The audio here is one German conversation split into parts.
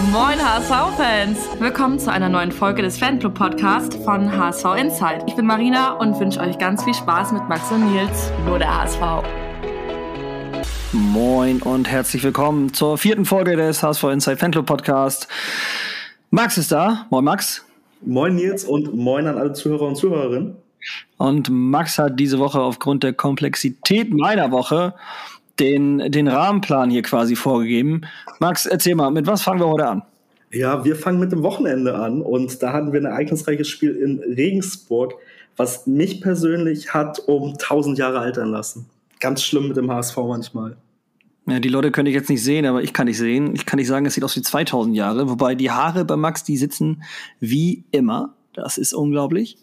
Moin HSV-Fans! Willkommen zu einer neuen Folge des Fanclub-Podcasts von HSV Insight. Ich bin Marina und wünsche euch ganz viel Spaß mit Max und Nils, nur der HSV. Moin und herzlich willkommen zur vierten Folge des HSV Insight Fanclub Podcast. Max ist da. Moin Max. Moin Nils und moin an alle Zuhörer und Zuhörerinnen. Und Max hat diese Woche aufgrund der Komplexität meiner Woche den, den Rahmenplan hier quasi vorgegeben. Max, erzähl mal, mit was fangen wir heute an? Ja, wir fangen mit dem Wochenende an und da hatten wir ein ereignisreiches Spiel in Regensburg, was mich persönlich hat um 1000 Jahre altern lassen. Ganz schlimm mit dem HSV manchmal. Ja, die Leute könnte ich jetzt nicht sehen, aber ich kann nicht sehen. Ich kann nicht sagen, es sieht aus wie 2000 Jahre. Wobei die Haare bei Max, die sitzen wie immer. Das ist unglaublich.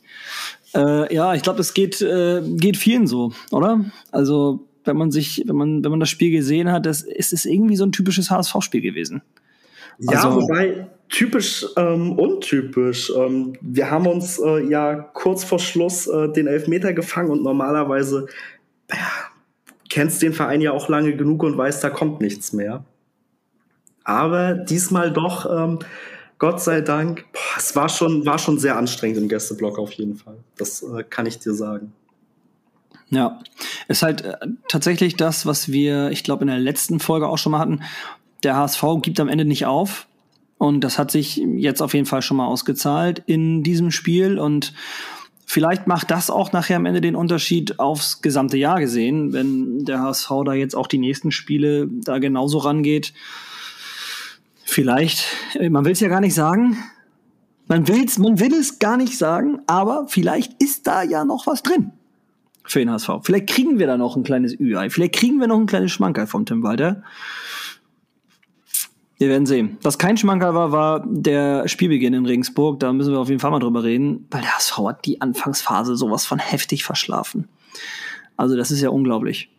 Äh, ja, ich glaube, das geht, äh, geht vielen so, oder? Also wenn man sich, wenn man, wenn man das Spiel gesehen hat, das ist es irgendwie so ein typisches HSV-Spiel gewesen. Ja, also, wobei typisch ähm, untypisch. Ähm, wir haben uns äh, ja kurz vor Schluss äh, den Elfmeter gefangen und normalerweise ja, kennst den Verein ja auch lange genug und weißt, da kommt nichts mehr. Aber diesmal doch, ähm, Gott sei Dank, boah, es war schon, war schon sehr anstrengend im Gästeblock auf jeden Fall. Das äh, kann ich dir sagen. Ja, ist halt äh, tatsächlich das, was wir, ich glaube, in der letzten Folge auch schon mal hatten. Der HSV gibt am Ende nicht auf. Und das hat sich jetzt auf jeden Fall schon mal ausgezahlt in diesem Spiel. Und vielleicht macht das auch nachher am Ende den Unterschied aufs gesamte Jahr gesehen, wenn der HSV da jetzt auch die nächsten Spiele da genauso rangeht. Vielleicht, äh, man will es ja gar nicht sagen. Man will's, man will es gar nicht sagen, aber vielleicht ist da ja noch was drin für den HSV. Vielleicht kriegen wir da noch ein kleines Ü-Ei. Vielleicht kriegen wir noch ein kleines Schmankerl vom Tim Walter. Wir werden sehen. Was kein Schmankerl war, war der Spielbeginn in Regensburg. Da müssen wir auf jeden Fall mal drüber reden, weil der HSV hat die Anfangsphase sowas von heftig verschlafen. Also das ist ja unglaublich.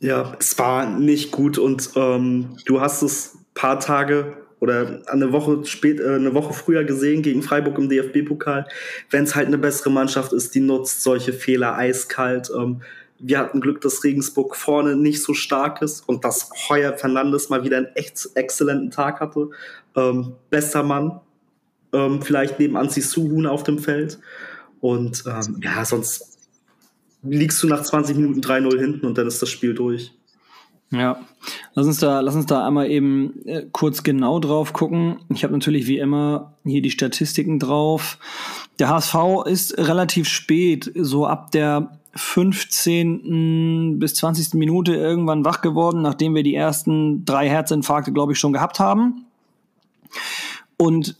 Ja, es war nicht gut und ähm, du hast es paar Tage oder eine Woche spät, äh, eine Woche früher gesehen gegen Freiburg im DFB-Pokal. Wenn es halt eine bessere Mannschaft ist, die nutzt solche Fehler eiskalt. Ähm, wir hatten Glück, dass Regensburg vorne nicht so stark ist und dass Heuer Fernandes mal wieder einen echt exzellenten Tag hatte. Ähm, bester Mann, ähm, vielleicht neben Anzi Suhun auf dem Feld. Und ähm, ja, sonst liegst du nach 20 Minuten 3-0 hinten und dann ist das Spiel durch. Ja, lass uns da, lass uns da einmal eben äh, kurz genau drauf gucken. Ich habe natürlich wie immer hier die Statistiken drauf. Der HSV ist relativ spät, so ab der 15. bis 20. Minute irgendwann wach geworden, nachdem wir die ersten drei Herzinfarkte, glaube ich, schon gehabt haben. Und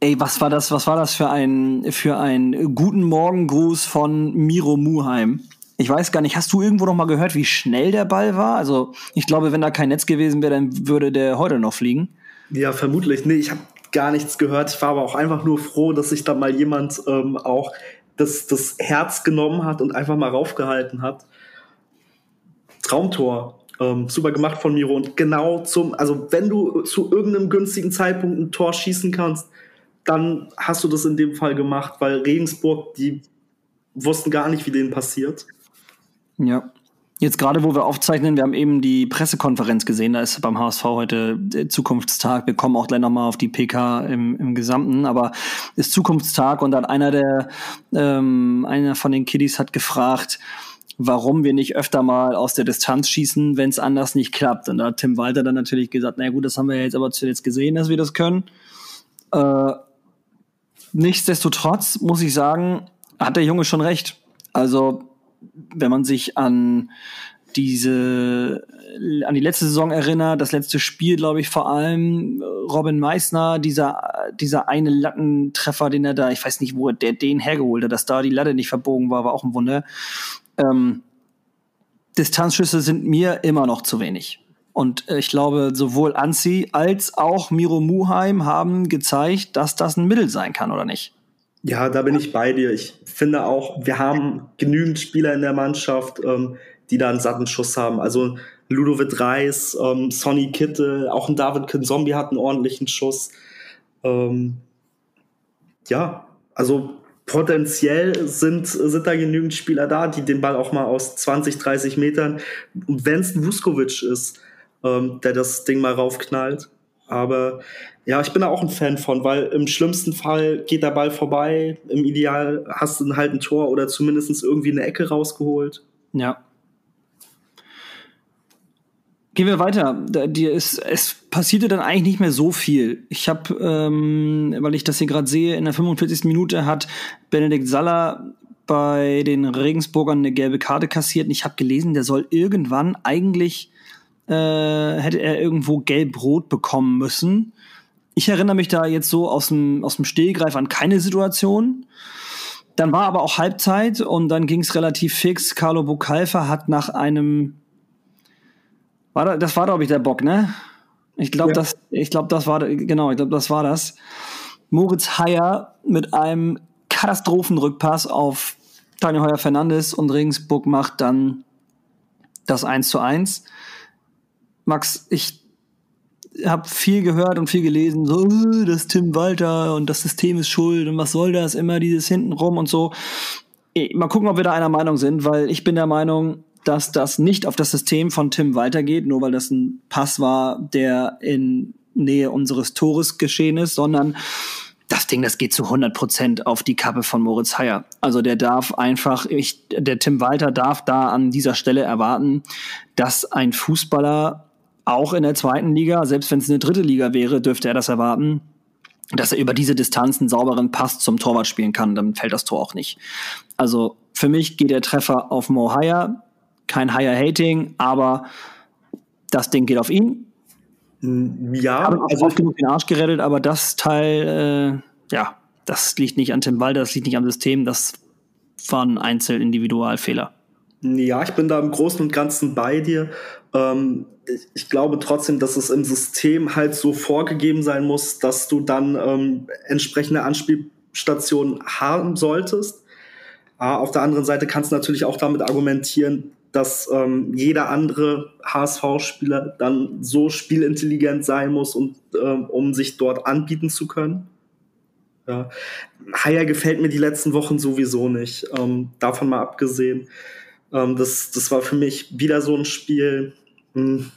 ey, was war das, was war das für ein, für ein guten Morgengruß von Miro Muheim? Ich weiß gar nicht, hast du irgendwo noch mal gehört, wie schnell der Ball war? Also, ich glaube, wenn da kein Netz gewesen wäre, dann würde der heute noch fliegen. Ja, vermutlich. Nee, ich habe gar nichts gehört. Ich war aber auch einfach nur froh, dass sich da mal jemand ähm, auch das, das Herz genommen hat und einfach mal raufgehalten hat. Traumtor. Ähm, super gemacht von Miro. Und genau zum, also wenn du zu irgendeinem günstigen Zeitpunkt ein Tor schießen kannst, dann hast du das in dem Fall gemacht, weil Regensburg, die wussten gar nicht, wie denen passiert. Ja. Jetzt gerade, wo wir aufzeichnen, wir haben eben die Pressekonferenz gesehen, da ist beim HSV heute Zukunftstag. Wir kommen auch gleich nochmal auf die PK im, im Gesamten, aber ist Zukunftstag und dann einer der, ähm, einer von den Kiddies hat gefragt, warum wir nicht öfter mal aus der Distanz schießen, wenn es anders nicht klappt. Und da hat Tim Walter dann natürlich gesagt, na gut, das haben wir jetzt aber zuletzt gesehen, dass wir das können. Äh, nichtsdestotrotz muss ich sagen, hat der Junge schon recht. Also wenn man sich an diese an die letzte Saison erinnert, das letzte Spiel, glaube ich, vor allem Robin Meissner, dieser dieser eine Lattentreffer, den er da, ich weiß nicht, wo er der den hergeholt hat, dass da die Latte nicht verbogen war, war auch ein Wunder. Ähm, Distanzschüsse sind mir immer noch zu wenig. Und ich glaube, sowohl Anzi als auch Miro Muheim haben gezeigt, dass das ein Mittel sein kann, oder nicht? Ja, da bin ich bei dir. Ich finde auch, wir haben genügend Spieler in der Mannschaft, ähm, die da einen satten Schuss haben. Also Ludovic Reis, ähm, Sonny Kittel, auch ein David Kinzombie hat einen ordentlichen Schuss. Ähm, ja, also potenziell sind, sind da genügend Spieler da, die den Ball auch mal aus 20, 30 Metern, wenn es ein Vuskovic ist, ähm, der das Ding mal raufknallt, Aber ja, ich bin da auch ein Fan von, weil im schlimmsten Fall geht der Ball vorbei. Im Ideal hast du halt ein Tor oder zumindest irgendwie eine Ecke rausgeholt. Ja. Gehen wir weiter. Die ist, es passierte dann eigentlich nicht mehr so viel. Ich habe, ähm, weil ich das hier gerade sehe, in der 45. Minute hat Benedikt Saller bei den Regensburgern eine gelbe Karte kassiert. Und ich habe gelesen, der soll irgendwann eigentlich äh, hätte er irgendwo gelb-rot bekommen müssen. Ich erinnere mich da jetzt so aus dem, aus dem Stehgreif an keine Situation. Dann war aber auch Halbzeit und dann ging es relativ fix. Carlo Bucalfa hat nach einem war da, das war, glaube ich, der Bock, ne? Ich glaube, ja. das, ich glaube, das war, genau, ich glaube, das war das. Moritz Heyer mit einem Katastrophenrückpass auf Daniel Heuer Fernandes und Regensburg macht dann das 1 zu 1. Max, ich habe viel gehört und viel gelesen, so, äh, das Tim Walter und das System ist schuld und was soll das, immer dieses hintenrum und so. Mal gucken, ob wir da einer Meinung sind, weil ich bin der Meinung, dass das nicht auf das System von Tim weitergeht, nur weil das ein Pass war, der in Nähe unseres Tores geschehen ist, sondern das Ding, das geht zu 100 Prozent auf die Kappe von Moritz Heyer. Also der darf einfach, ich, der Tim Walter darf da an dieser Stelle erwarten, dass ein Fußballer auch in der zweiten Liga, selbst wenn es eine dritte Liga wäre, dürfte er das erwarten, dass er über diese Distanz einen sauberen Pass zum Torwart spielen kann, dann fällt das Tor auch nicht. Also für mich geht der Treffer auf Mo Haya kein Higher Hating, aber das Ding geht auf ihn. Mm, ja, Haben also oft genug den Arsch gerettet, aber das Teil, äh, ja, das liegt nicht an Tim Walter, das liegt nicht am System, das war ein Einzelindividualfehler. Ja, ich bin da im Großen und Ganzen bei dir. Ähm, ich, ich, glaube trotzdem, dass es im System halt so vorgegeben sein muss, dass du dann ähm, entsprechende Anspielstationen haben solltest. Aber auf der anderen Seite kannst du natürlich auch damit argumentieren, dass ähm, jeder andere HSV-Spieler dann so spielintelligent sein muss, und, ähm, um sich dort anbieten zu können. Ja. Haier gefällt mir die letzten Wochen sowieso nicht. Ähm, davon mal abgesehen. Ähm, das, das war für mich wieder so ein Spiel. Mh, hm,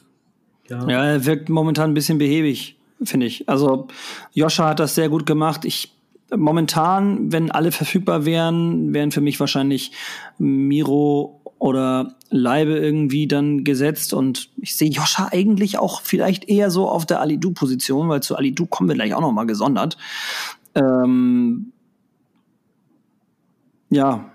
ja. ja, er wirkt momentan ein bisschen behäbig, finde ich. Also Joscha hat das sehr gut gemacht. Ich momentan, wenn alle verfügbar wären, wären für mich wahrscheinlich Miro oder Leibe irgendwie dann gesetzt und ich sehe Joscha eigentlich auch vielleicht eher so auf der Alidu-Position, weil zu Alidu kommen wir gleich auch noch mal gesondert. Ähm, ja,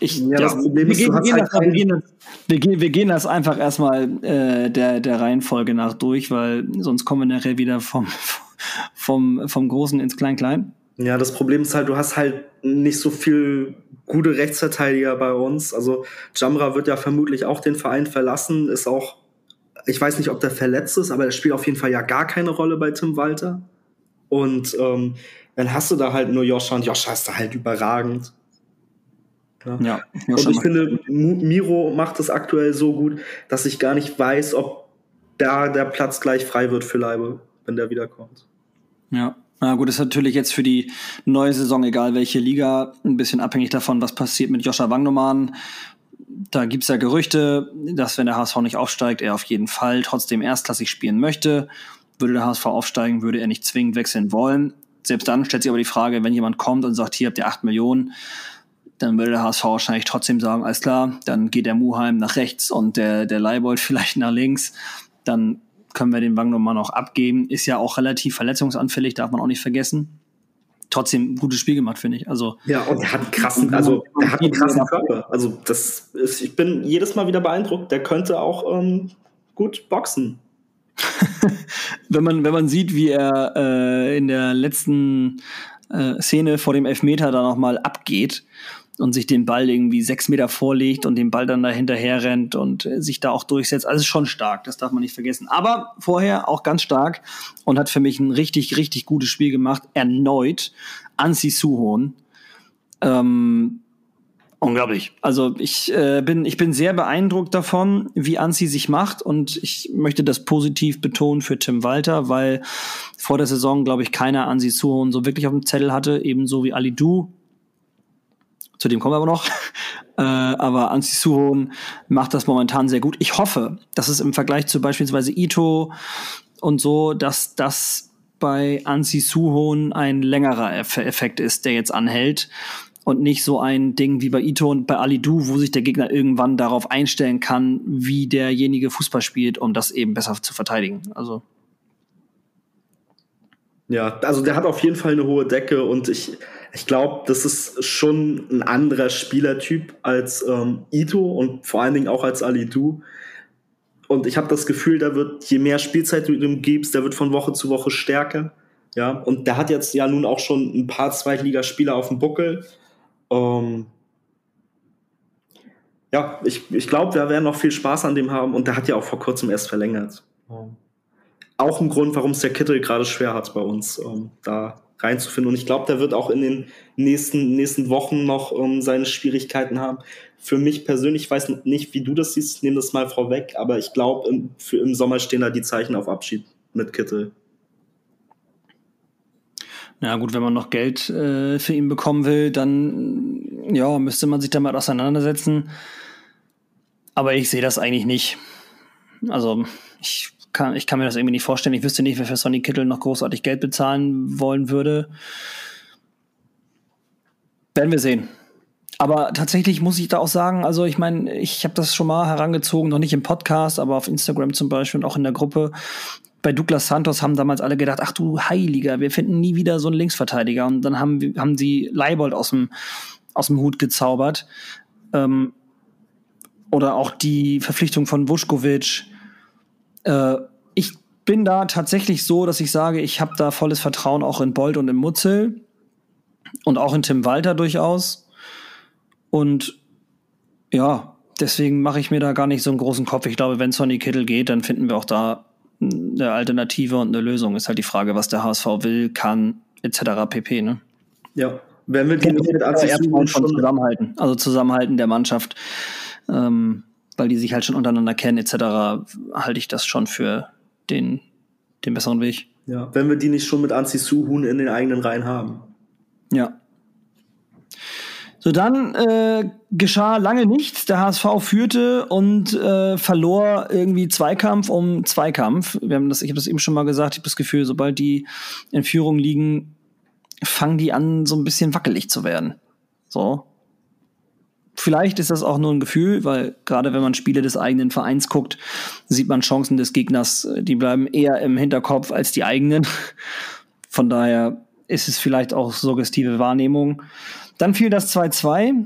ich, ja, das Problem ist, wir, gehen, halt wir, gehen das, wir, gehen, wir gehen das einfach erstmal äh, der, der Reihenfolge nach durch, weil sonst kommen wir nachher wieder vom, vom, vom Großen ins Klein-Klein. Ja, das Problem ist halt, du hast halt nicht so viel gute Rechtsverteidiger bei uns. Also Jamra wird ja vermutlich auch den Verein verlassen, ist auch, ich weiß nicht, ob der verletzt ist, aber er spielt auf jeden Fall ja gar keine Rolle bei Tim Walter. Und ähm, dann hast du da halt nur Joscha und Joscha ist da halt überragend. Ja. ja und ich finde, Miro macht es aktuell so gut, dass ich gar nicht weiß, ob da der Platz gleich frei wird für Leibe, wenn der wiederkommt. Ja, na gut, ist natürlich jetzt für die neue Saison, egal welche Liga, ein bisschen abhängig davon, was passiert mit Joscha Wangnoman. Da gibt's ja Gerüchte, dass wenn der HSV nicht aufsteigt, er auf jeden Fall trotzdem erstklassig spielen möchte. Würde der HSV aufsteigen, würde er nicht zwingend wechseln wollen. Selbst dann stellt sich aber die Frage, wenn jemand kommt und sagt, hier habt ihr acht Millionen, dann würde der HSV wahrscheinlich trotzdem sagen, alles klar, dann geht der Muheim nach rechts und der, der Leibold vielleicht nach links. Dann können wir den Wagnermann auch abgeben. Ist ja auch relativ verletzungsanfällig, darf man auch nicht vergessen. Trotzdem ein gutes Spiel gemacht, finde ich. Also, ja, und er hat einen krassen, also er hat einen krassen Körper. Also das ist, ich bin jedes Mal wieder beeindruckt. Der könnte auch ähm, gut boxen. wenn man, wenn man sieht, wie er äh, in der letzten äh, Szene vor dem Elfmeter da nochmal abgeht und sich den Ball irgendwie sechs Meter vorlegt und den Ball dann da hinterher rennt und äh, sich da auch durchsetzt. Also ist schon stark, das darf man nicht vergessen. Aber vorher auch ganz stark und hat für mich ein richtig, richtig gutes Spiel gemacht. Erneut Ansi Suhon. Ähm, unglaublich. Also ich äh, bin ich bin sehr beeindruckt davon, wie Ansi sich macht und ich möchte das positiv betonen für Tim Walter, weil vor der Saison glaube ich keiner Ansi Suhon so wirklich auf dem Zettel hatte, ebenso wie Ali Du zu dem kommen wir aber noch. Äh, aber Ansi Suhon macht das momentan sehr gut. Ich hoffe, dass es im Vergleich zu beispielsweise Ito und so, dass das bei Ansi Suhon ein längerer Effekt ist, der jetzt anhält und nicht so ein Ding wie bei Ito und bei Ali Du, wo sich der Gegner irgendwann darauf einstellen kann, wie derjenige Fußball spielt, um das eben besser zu verteidigen. Also ja, also der hat auf jeden Fall eine hohe Decke und ich, ich glaube, das ist schon ein anderer Spielertyp als ähm, Ito und vor allen Dingen auch als Ali Du. Und ich habe das Gefühl, da wird, je mehr Spielzeit du ihm gibst, der wird von Woche zu Woche stärker. Ja, und der hat jetzt ja nun auch schon ein paar Zweitligaspieler auf dem Buckel. Ähm ja, ich, ich glaube, wir werden noch viel Spaß an dem haben und der hat ja auch vor kurzem erst verlängert. Auch ein Grund, warum es der Kittel gerade schwer hat bei uns, ähm, da reinzufinden. Und ich glaube, der wird auch in den nächsten, nächsten Wochen noch ähm, seine Schwierigkeiten haben. Für mich persönlich, ich weiß nicht, wie du das siehst, nehme das mal vorweg, aber ich glaube, im, im Sommer stehen da die Zeichen auf Abschied mit Kittel. Na gut, wenn man noch Geld äh, für ihn bekommen will, dann ja, müsste man sich damit auseinandersetzen. Aber ich sehe das eigentlich nicht. Also ich kann, ich kann mir das irgendwie nicht vorstellen. Ich wüsste nicht, wer für Sonny Kittel noch großartig Geld bezahlen wollen würde. Werden wir sehen. Aber tatsächlich muss ich da auch sagen, also ich meine, ich habe das schon mal herangezogen, noch nicht im Podcast, aber auf Instagram zum Beispiel und auch in der Gruppe. Bei Douglas Santos haben damals alle gedacht, ach du Heiliger, wir finden nie wieder so einen Linksverteidiger. Und dann haben, haben sie Leibold aus dem, aus dem Hut gezaubert. Ähm, oder auch die Verpflichtung von Vuskovic. Äh, bin da tatsächlich so, dass ich sage, ich habe da volles Vertrauen auch in Bold und in Mutzel und auch in Tim Walter durchaus. Und ja, deswegen mache ich mir da gar nicht so einen großen Kopf. Ich glaube, wenn Sonny Kittel geht, dann finden wir auch da eine Alternative und eine Lösung. Ist halt die Frage, was der HSV will, kann, etc. pp. Ne? Ja, wenn wir die mit schon zusammenhalten, also Zusammenhalten der Mannschaft, ähm, weil die sich halt schon untereinander kennen, etc., halte ich das schon für den, den besseren Weg. Ja, wenn wir die nicht schon mit Anzi Suhun in den eigenen Reihen haben. Ja, so, dann äh, geschah lange nichts. Der HSV führte und äh, verlor irgendwie Zweikampf um Zweikampf. Wir haben das, ich habe das eben schon mal gesagt, ich habe das Gefühl, sobald die in Führung liegen, fangen die an, so ein bisschen wackelig zu werden. So. Vielleicht ist das auch nur ein Gefühl, weil gerade wenn man Spiele des eigenen Vereins guckt, sieht man Chancen des Gegners, die bleiben eher im Hinterkopf als die eigenen. Von daher ist es vielleicht auch suggestive Wahrnehmung. Dann fiel das 2-2.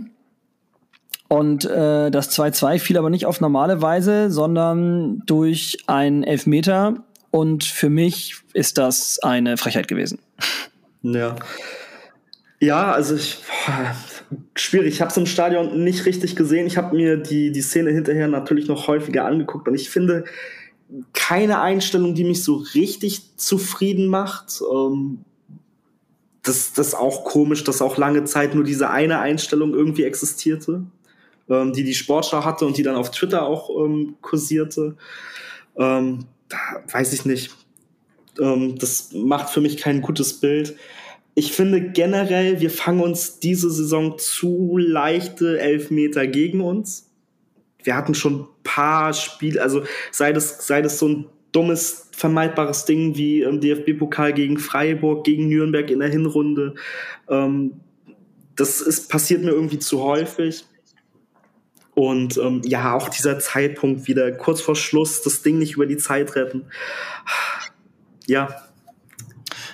Und äh, das 2-2 fiel aber nicht auf normale Weise, sondern durch einen Elfmeter. Und für mich ist das eine Frechheit gewesen. Ja. Ja, also ich, schwierig. Ich habe es im Stadion nicht richtig gesehen. Ich habe mir die, die Szene hinterher natürlich noch häufiger angeguckt. Und ich finde keine Einstellung, die mich so richtig zufrieden macht. Ähm, das, das ist auch komisch, dass auch lange Zeit nur diese eine Einstellung irgendwie existierte, ähm, die die Sportschau hatte und die dann auf Twitter auch ähm, kursierte. Ähm, da weiß ich nicht. Ähm, das macht für mich kein gutes Bild. Ich finde generell, wir fangen uns diese Saison zu leichte Elfmeter gegen uns. Wir hatten schon ein paar Spiele, also sei das, sei das so ein dummes, vermeidbares Ding wie im DFB-Pokal gegen Freiburg, gegen Nürnberg in der Hinrunde. Ähm, das ist, passiert mir irgendwie zu häufig. Und ähm, ja, auch dieser Zeitpunkt wieder kurz vor Schluss, das Ding nicht über die Zeit retten. Ja.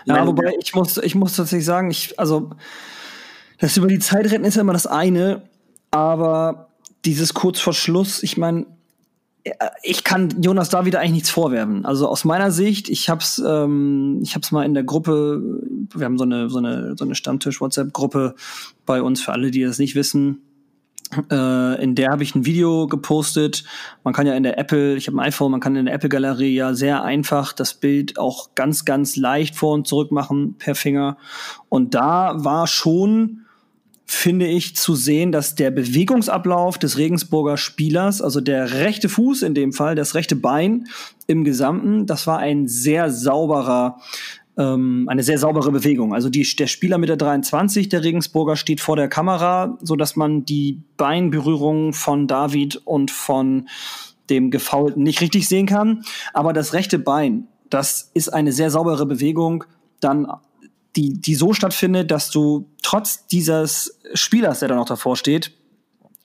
Ja, wobei ich muss, ich muss tatsächlich sagen, ich, also das über die Zeit retten ist ja immer das eine, aber dieses kurz vor Schluss, ich meine, ich kann Jonas da wieder eigentlich nichts vorwerfen. Also aus meiner Sicht, ich hab's, ähm, ich hab's mal in der Gruppe, wir haben so eine so eine so eine Stammtisch-WhatsApp-Gruppe bei uns für alle, die das nicht wissen. Äh, in der habe ich ein Video gepostet. Man kann ja in der Apple, ich habe ein iPhone, man kann in der Apple-Galerie ja sehr einfach das Bild auch ganz, ganz leicht vor und zurück machen per Finger. Und da war schon finde ich zu sehen, dass der Bewegungsablauf des Regensburger Spielers, also der rechte Fuß in dem Fall, das rechte Bein im Gesamten, das war ein sehr sauberer ähm, eine sehr saubere Bewegung. Also die, der Spieler mit der 23, der Regensburger, steht vor der Kamera, so dass man die Beinberührung von David und von dem Gefaulten nicht richtig sehen kann. Aber das rechte Bein das ist eine sehr saubere Bewegung, dann die, die so stattfindet, dass du trotz dieses Spielers, der da noch davor steht,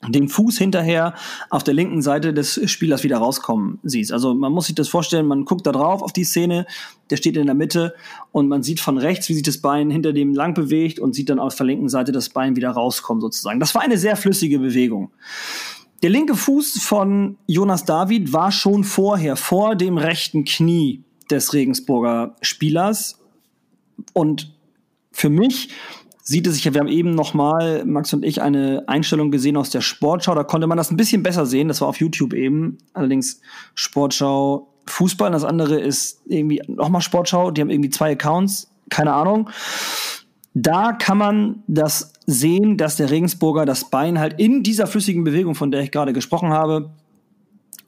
den Fuß hinterher auf der linken Seite des Spielers wieder rauskommen siehst. Also man muss sich das vorstellen, man guckt da drauf auf die Szene, der steht in der Mitte und man sieht von rechts, wie sich das Bein hinter dem lang bewegt und sieht dann auf der linken Seite das Bein wieder rauskommen sozusagen. Das war eine sehr flüssige Bewegung. Der linke Fuß von Jonas David war schon vorher, vor dem rechten Knie des Regensburger Spielers und für mich sieht es sich ja, wir haben eben nochmal, Max und ich, eine Einstellung gesehen aus der Sportschau. Da konnte man das ein bisschen besser sehen. Das war auf YouTube eben. Allerdings Sportschau Fußball. Das andere ist irgendwie nochmal Sportschau. Die haben irgendwie zwei Accounts. Keine Ahnung. Da kann man das sehen, dass der Regensburger das Bein halt in dieser flüssigen Bewegung, von der ich gerade gesprochen habe,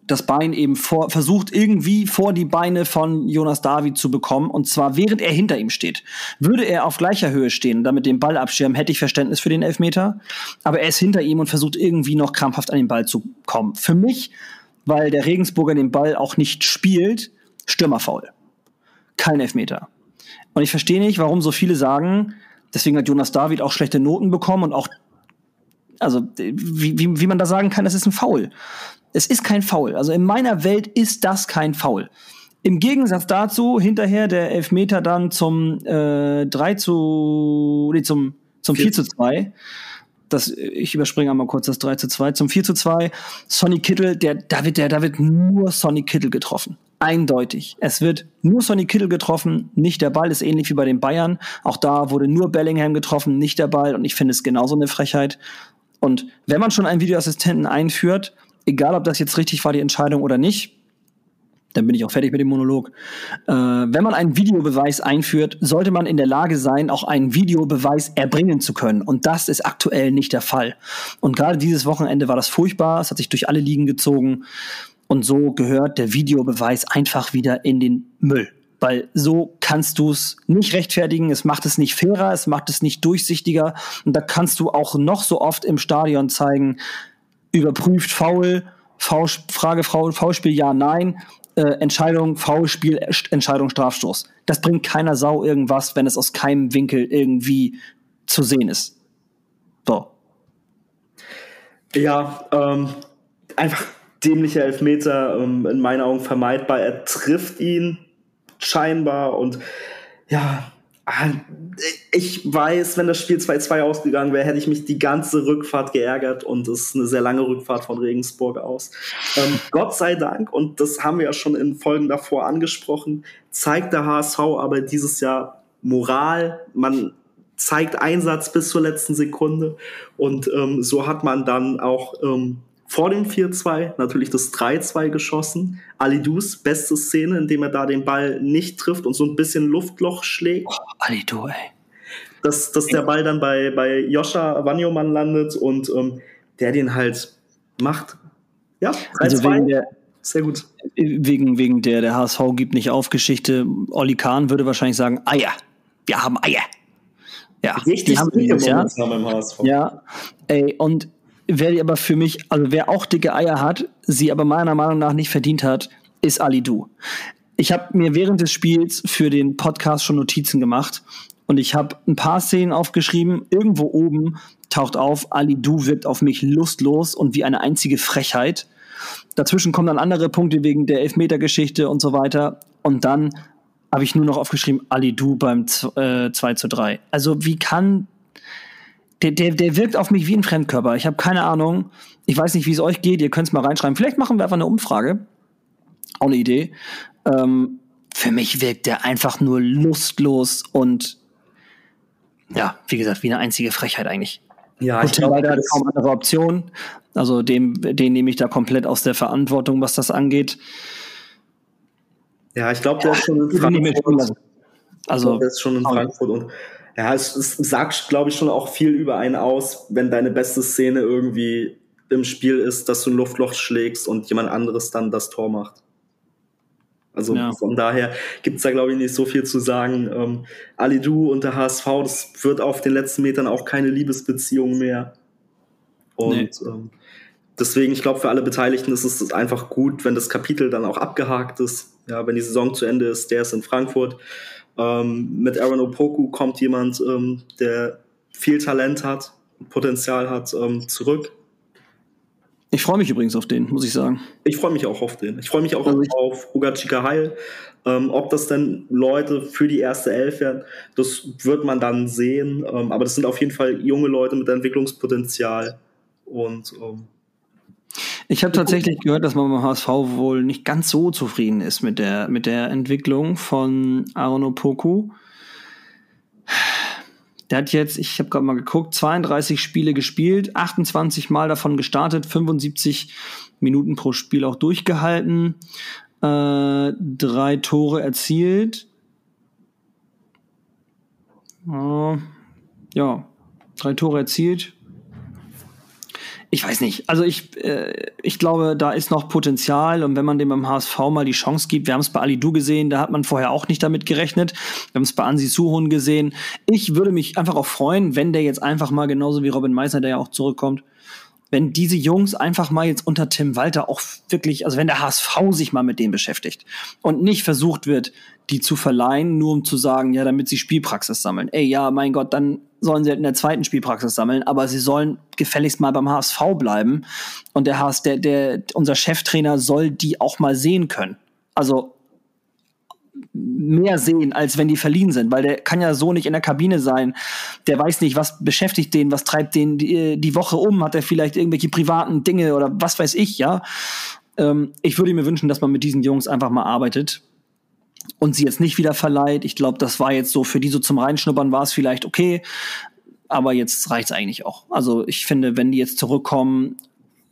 das Bein eben vor, versucht irgendwie vor die Beine von Jonas David zu bekommen und zwar während er hinter ihm steht. Würde er auf gleicher Höhe stehen damit den Ball abschirmen, hätte ich Verständnis für den Elfmeter, aber er ist hinter ihm und versucht irgendwie noch krampfhaft an den Ball zu kommen. Für mich, weil der Regensburger den Ball auch nicht spielt, Stürmerfaul. Kein Elfmeter. Und ich verstehe nicht, warum so viele sagen, deswegen hat Jonas David auch schlechte Noten bekommen und auch also wie, wie, wie man da sagen kann, das ist ein Foul. Es ist kein Foul. Also in meiner Welt ist das kein Foul. Im Gegensatz dazu hinterher der Elfmeter dann zum äh, 3 zu nee, zum zum 4 zu 2. Das, ich überspringe einmal kurz das 3 zu 2. Zum 4 zu 2, Sonny Kittel, der, da wird, der, da wird nur Sonny Kittel getroffen. Eindeutig. Es wird nur Sonny Kittel getroffen, nicht der Ball, ist ähnlich wie bei den Bayern. Auch da wurde nur Bellingham getroffen, nicht der Ball. Und ich finde es genauso eine Frechheit. Und wenn man schon einen Videoassistenten einführt, egal ob das jetzt richtig war, die Entscheidung oder nicht, dann bin ich auch fertig mit dem Monolog. Äh, wenn man einen Videobeweis einführt, sollte man in der Lage sein, auch einen Videobeweis erbringen zu können. Und das ist aktuell nicht der Fall. Und gerade dieses Wochenende war das furchtbar. Es hat sich durch alle Ligen gezogen. Und so gehört der Videobeweis einfach wieder in den Müll. Weil so kannst du es nicht rechtfertigen, es macht es nicht fairer, es macht es nicht durchsichtiger. Und da kannst du auch noch so oft im Stadion zeigen, überprüft faul, faul Frage faul, Foulspiel ja, nein, äh, Entscheidung Foulspiel, Entscheidung Strafstoß. Das bringt keiner Sau irgendwas, wenn es aus keinem Winkel irgendwie zu sehen ist. So. Ja, ähm, einfach dämlicher Elfmeter, ähm, in meinen Augen vermeidbar. Er trifft ihn scheinbar und ja, Ah, ich weiß, wenn das Spiel 2-2 ausgegangen wäre, hätte ich mich die ganze Rückfahrt geärgert und es ist eine sehr lange Rückfahrt von Regensburg aus. Ähm, Gott sei Dank, und das haben wir ja schon in Folgen davor angesprochen, zeigt der HSV aber dieses Jahr Moral. Man zeigt Einsatz bis zur letzten Sekunde und ähm, so hat man dann auch ähm, vor dem 4-2 natürlich das 3-2 geschossen. Alidus beste Szene, indem er da den Ball nicht trifft und so ein bisschen Luftloch schlägt. Oh, Alidu, ey. Dass, dass der Ball dann bei, bei Joscha Wanyoman landet und ähm, der den halt macht. Ja, 3-2. Also wegen der, sehr gut. Wegen, wegen der, der HSV gibt nicht auf Geschichte. Olli Kahn würde wahrscheinlich sagen, Eier. Wir haben Eier. Ja, Richtig die haben wir ja. Beim HSV. Ja, ey, und Wer aber für mich, also wer auch dicke Eier hat, sie aber meiner Meinung nach nicht verdient hat, ist Ali Du. Ich habe mir während des Spiels für den Podcast schon Notizen gemacht und ich habe ein paar Szenen aufgeschrieben. Irgendwo oben taucht auf, Ali Du wirkt auf mich lustlos und wie eine einzige Frechheit. Dazwischen kommen dann andere Punkte wegen der Elfmetergeschichte und so weiter. Und dann habe ich nur noch aufgeschrieben, Ali Du beim äh, 2 zu 3. Also wie kann der, der, der wirkt auf mich wie ein Fremdkörper. Ich habe keine Ahnung. Ich weiß nicht, wie es euch geht. Ihr könnt es mal reinschreiben. Vielleicht machen wir einfach eine Umfrage. Auch eine Idee. Ähm, für mich wirkt der einfach nur lustlos und ja, wie gesagt, wie eine einzige Frechheit eigentlich. Ja, ich glaube, hat kaum andere Option. Also dem, den nehme ich da komplett aus der Verantwortung, was das angeht. Ja, ich glaube, der ist schon in Frankfurt. Also, der ist schon in Frankfurt und ja, es, es sagt, glaube ich, schon auch viel über einen aus, wenn deine beste Szene irgendwie im Spiel ist, dass du ein Luftloch schlägst und jemand anderes dann das Tor macht. Also ja. von daher gibt's da, glaube ich, nicht so viel zu sagen. Ähm, Ali Du und der HSV, das wird auf den letzten Metern auch keine Liebesbeziehung mehr. Und nee. ähm, deswegen, ich glaube, für alle Beteiligten ist es einfach gut, wenn das Kapitel dann auch abgehakt ist ja, wenn die Saison zu Ende ist, der ist in Frankfurt. Ähm, mit Aaron Opoku kommt jemand, ähm, der viel Talent hat, Potenzial hat, ähm, zurück. Ich freue mich übrigens auf den, muss ich sagen. Ich freue mich auch auf den. Ich freue mich auch also auf Ugachika Heil. Ähm, ob das denn Leute für die erste Elf werden, das wird man dann sehen. Ähm, aber das sind auf jeden Fall junge Leute mit Entwicklungspotenzial. Und ähm, ich habe tatsächlich gehört, dass man beim HSV wohl nicht ganz so zufrieden ist mit der, mit der Entwicklung von Aaron Opoku. Der hat jetzt, ich habe gerade mal geguckt, 32 Spiele gespielt, 28 Mal davon gestartet, 75 Minuten pro Spiel auch durchgehalten, äh, drei Tore erzielt. Ja, drei Tore erzielt, ich weiß nicht. Also ich, äh, ich glaube, da ist noch Potenzial und wenn man dem beim HSV mal die Chance gibt, wir haben es bei Ali Du gesehen, da hat man vorher auch nicht damit gerechnet. Wir haben es bei Ansi Suhun gesehen. Ich würde mich einfach auch freuen, wenn der jetzt einfach mal genauso wie Robin Meissner, der ja auch zurückkommt, wenn diese Jungs einfach mal jetzt unter Tim Walter auch wirklich, also wenn der HSV sich mal mit dem beschäftigt und nicht versucht wird, die zu verleihen, nur um zu sagen, ja, damit sie Spielpraxis sammeln. Ey, ja, mein Gott, dann sollen sie halt in der zweiten Spielpraxis sammeln, aber sie sollen gefälligst mal beim HSV bleiben und der HSV, der, der, unser Cheftrainer soll die auch mal sehen können. Also mehr sehen, als wenn die verliehen sind, weil der kann ja so nicht in der Kabine sein. Der weiß nicht, was beschäftigt den, was treibt den die, die Woche um, hat er vielleicht irgendwelche privaten Dinge oder was weiß ich, ja. Ähm, ich würde mir wünschen, dass man mit diesen Jungs einfach mal arbeitet und sie jetzt nicht wieder verleiht. Ich glaube, das war jetzt so für die so zum Reinschnuppern war es vielleicht okay, aber jetzt reicht es eigentlich auch. Also ich finde, wenn die jetzt zurückkommen,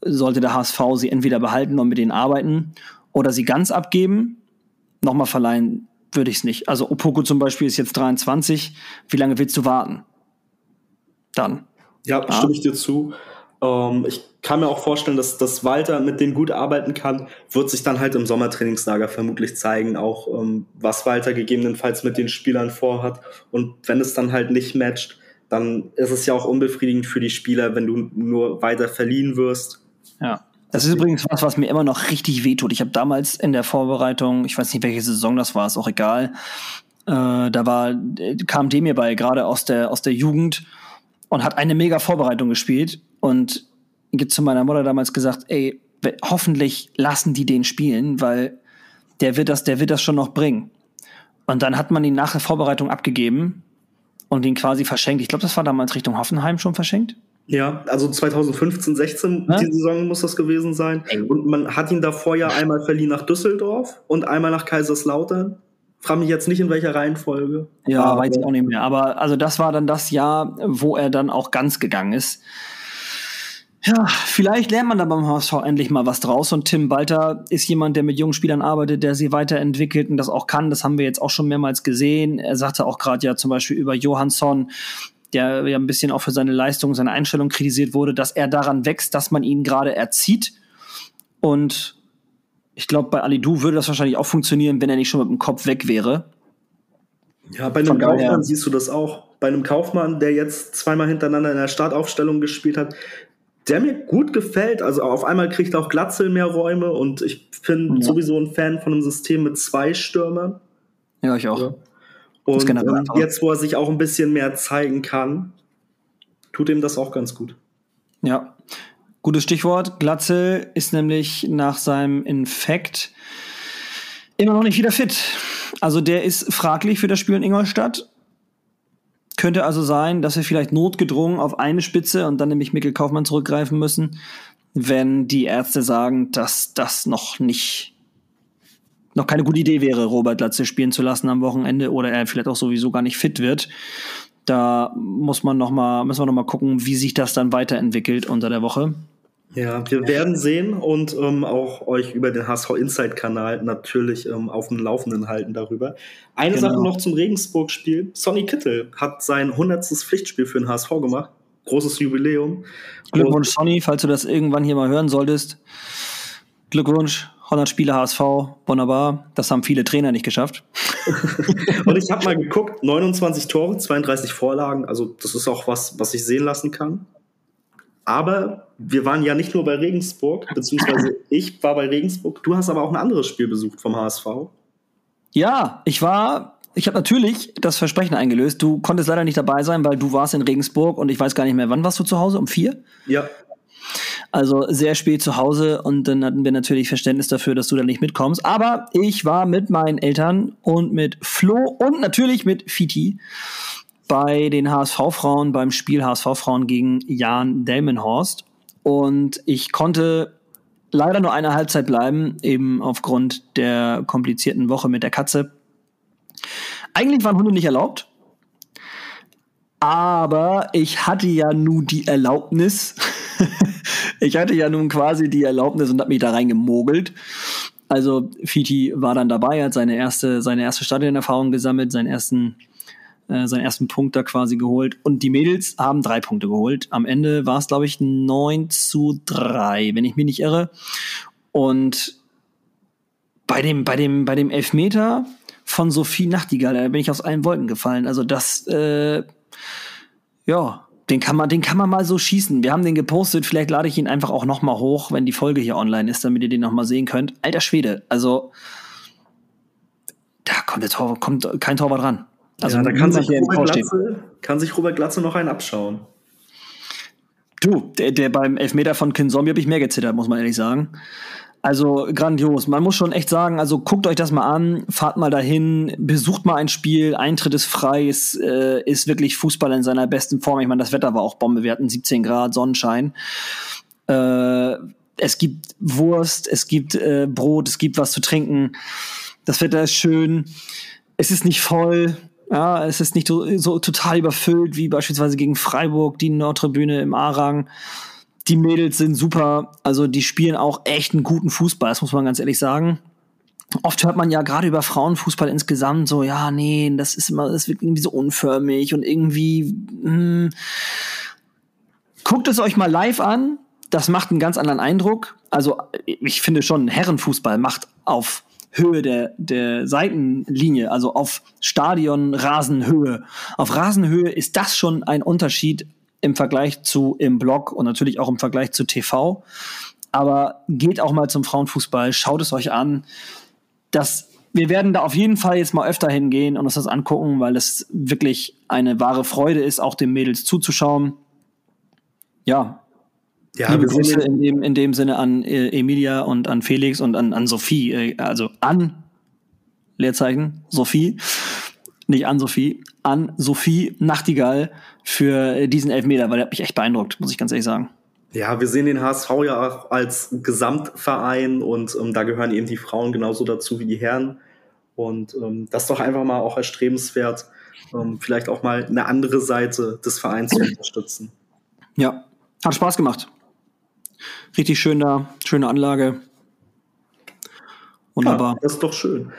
sollte der HSV sie entweder behalten und mit denen arbeiten oder sie ganz abgeben nochmal verleihen würde ich es nicht. Also Opoko zum Beispiel ist jetzt 23. Wie lange willst du warten? Dann. Ja, ja. stimme ich dir zu. Ähm, ich kann mir auch vorstellen, dass, dass Walter mit denen gut arbeiten kann, wird sich dann halt im Sommertrainingslager vermutlich zeigen, auch ähm, was Walter gegebenenfalls mit den Spielern vorhat. Und wenn es dann halt nicht matcht, dann ist es ja auch unbefriedigend für die Spieler, wenn du nur weiter verliehen wirst. Ja. Das ist übrigens was, was mir immer noch richtig wehtut. Ich habe damals in der Vorbereitung, ich weiß nicht, welche Saison das war, ist auch egal. Äh, da war, kam dem mir bei, gerade aus der, aus der Jugend und hat eine mega Vorbereitung gespielt und gibt zu meiner Mutter damals gesagt, ey, hoffentlich lassen die den spielen, weil der wird das, der wird das schon noch bringen. Und dann hat man ihn nach der Vorbereitung abgegeben und ihn quasi verschenkt. Ich glaube, das war damals Richtung Hoffenheim schon verschenkt. Ja, also 2015, 16, ja? die Saison muss das gewesen sein. Und man hat ihn davor ja einmal verliehen nach Düsseldorf und einmal nach Kaiserslautern. Frag mich jetzt nicht in welcher Reihenfolge. Ja, aber weiß ich auch nicht mehr. Aber also das war dann das Jahr, wo er dann auch ganz gegangen ist. Ja, vielleicht lernt man da beim HSV endlich mal was draus. Und Tim Balter ist jemand, der mit jungen Spielern arbeitet, der sie weiterentwickelt und das auch kann. Das haben wir jetzt auch schon mehrmals gesehen. Er sagte auch gerade ja zum Beispiel über Johansson, der ja ein bisschen auch für seine Leistung, seine Einstellung kritisiert wurde, dass er daran wächst, dass man ihn gerade erzieht. Und ich glaube, bei Alidu würde das wahrscheinlich auch funktionieren, wenn er nicht schon mit dem Kopf weg wäre. Ja, bei einem Kaufmann siehst du das auch. Bei einem Kaufmann, der jetzt zweimal hintereinander in der Startaufstellung gespielt hat, der mir gut gefällt. Also auf einmal kriegt auch Glatzel mehr Räume und ich bin ja. sowieso ein Fan von einem System mit zwei Stürmern. Ja, ich auch. Ja. Und ähm, jetzt, wo er sich auch ein bisschen mehr zeigen kann, tut ihm das auch ganz gut. Ja, gutes Stichwort. Glatzel ist nämlich nach seinem Infekt immer noch nicht wieder fit. Also der ist fraglich für das Spiel in Ingolstadt. Könnte also sein, dass wir vielleicht notgedrungen auf eine Spitze und dann nämlich Mikkel Kaufmann zurückgreifen müssen, wenn die Ärzte sagen, dass das noch nicht noch keine gute Idee wäre, Robert Latze spielen zu lassen am Wochenende oder er vielleicht auch sowieso gar nicht fit wird. Da muss man noch mal, müssen wir noch mal gucken, wie sich das dann weiterentwickelt unter der Woche. Ja, wir werden sehen und ähm, auch euch über den HSV Insight Kanal natürlich ähm, auf dem Laufenden halten darüber. Eine genau. Sache noch zum Regensburg-Spiel. Sonny Kittel hat sein 100. Pflichtspiel für den HSV gemacht. Großes Jubiläum. Glückwunsch, Sonny, falls du das irgendwann hier mal hören solltest. Glückwunsch, 100 Spiele HSV, wunderbar. Das haben viele Trainer nicht geschafft. und ich habe mal geguckt, 29 Tore, 32 Vorlagen. Also das ist auch was, was ich sehen lassen kann. Aber wir waren ja nicht nur bei Regensburg, beziehungsweise ich war bei Regensburg. Du hast aber auch ein anderes Spiel besucht vom HSV. Ja, ich war, ich habe natürlich das Versprechen eingelöst. Du konntest leider nicht dabei sein, weil du warst in Regensburg und ich weiß gar nicht mehr, wann warst du zu Hause? Um vier? Ja. Also sehr spät zu Hause und dann hatten wir natürlich Verständnis dafür, dass du da nicht mitkommst. Aber ich war mit meinen Eltern und mit Flo und natürlich mit Fiti bei den HSV-Frauen beim Spiel HSV-Frauen gegen Jan Delmenhorst. Und ich konnte leider nur eine Halbzeit bleiben, eben aufgrund der komplizierten Woche mit der Katze. Eigentlich waren Hunde nicht erlaubt, aber ich hatte ja nun die Erlaubnis, ich hatte ja nun quasi die Erlaubnis und habe mich da reingemogelt. Also Fiti war dann dabei, hat seine erste, seine erste Stadionerfahrung gesammelt, seinen ersten, äh, seinen ersten Punkt da quasi geholt. Und die Mädels haben drei Punkte geholt. Am Ende war es, glaube ich, 9 zu 3, wenn ich mich nicht irre. Und bei dem, bei dem, bei dem Elfmeter von Sophie Nachtigall, da bin ich aus allen Wolken gefallen. Also das, äh, ja, den kann man, den kann man mal so schießen. Wir haben den gepostet. Vielleicht lade ich ihn einfach auch noch mal hoch, wenn die Folge hier online ist, damit ihr den noch mal sehen könnt. Alter Schwede, also da kommt der Torwart, kommt kein Torwart ran. Also ja, da kann sich, Robert Glatze, kann sich Robert Glatze noch einen abschauen. Du, der, der beim Elfmeter von Kinzombie habe ich mehr gezittert, muss man ehrlich sagen. Also grandios. Man muss schon echt sagen, also guckt euch das mal an, fahrt mal dahin, besucht mal ein Spiel, Eintritt ist frei, es äh, ist wirklich Fußball in seiner besten Form. Ich meine, das Wetter war auch Bombe, wir hatten 17 Grad, Sonnenschein. Äh, es gibt Wurst, es gibt äh, Brot, es gibt was zu trinken. Das Wetter ist schön. Es ist nicht voll. Ja, es ist nicht so, so total überfüllt wie beispielsweise gegen Freiburg, die Nordtribüne im A-Rang die Mädels sind super, also die spielen auch echt einen guten Fußball, das muss man ganz ehrlich sagen. Oft hört man ja gerade über Frauenfußball insgesamt so, ja, nee, das ist immer, das wird irgendwie so unförmig und irgendwie. Mh. Hm. Guckt es euch mal live an, das macht einen ganz anderen Eindruck. Also ich finde schon, Herrenfußball macht auf Höhe der, der Seitenlinie, also auf Stadion-Rasenhöhe. Auf Rasenhöhe ist das schon ein Unterschied im Vergleich zu im Blog und natürlich auch im Vergleich zu TV. Aber geht auch mal zum Frauenfußball, schaut es euch an. Das, wir werden da auf jeden Fall jetzt mal öfter hingehen und uns das angucken, weil es wirklich eine wahre Freude ist, auch den Mädels zuzuschauen. Ja. Ja, Liebe Grüße in dem, in dem Sinne an äh, Emilia und an Felix und an, an Sophie, äh, also an Leerzeichen, Sophie nicht an Sophie, an Sophie Nachtigall für diesen Elfmeter, weil der hat mich echt beeindruckt, muss ich ganz ehrlich sagen. Ja, wir sehen den HSV ja auch als Gesamtverein und ähm, da gehören eben die Frauen genauso dazu wie die Herren. Und ähm, das ist doch einfach mal auch erstrebenswert, ähm, vielleicht auch mal eine andere Seite des Vereins zu unterstützen. Ja, hat Spaß gemacht. Richtig schön da, schöne Anlage. Wunderbar. Ja, das ist doch schön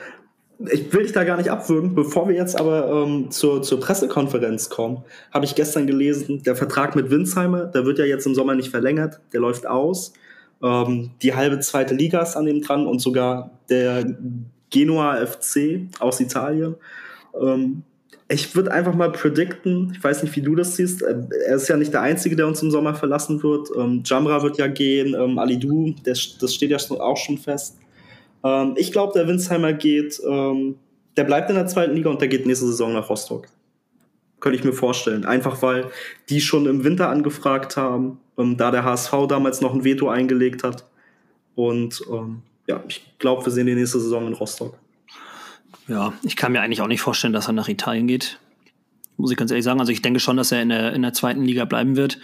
ich will dich da gar nicht abwürgen. Bevor wir jetzt aber ähm, zur, zur Pressekonferenz kommen, habe ich gestern gelesen, der Vertrag mit Winsheimer, der wird ja jetzt im Sommer nicht verlängert, der läuft aus. Ähm, die halbe zweite Liga ist an dem dran und sogar der Genua FC aus Italien. Ähm, ich würde einfach mal predikten, ich weiß nicht, wie du das siehst, äh, er ist ja nicht der Einzige, der uns im Sommer verlassen wird. Ähm, Jamra wird ja gehen, ähm, Alidu, das, das steht ja auch schon fest. Ähm, ich glaube, der Winsheimer geht, ähm, der bleibt in der zweiten Liga und der geht nächste Saison nach Rostock. Könnte ich mir vorstellen. Einfach weil die schon im Winter angefragt haben, ähm, da der HSV damals noch ein Veto eingelegt hat. Und ähm, ja, ich glaube, wir sehen die nächste Saison in Rostock. Ja, ich kann mir eigentlich auch nicht vorstellen, dass er nach Italien geht muss ich ganz ehrlich sagen. Also ich denke schon, dass er in der, in der zweiten Liga bleiben wird.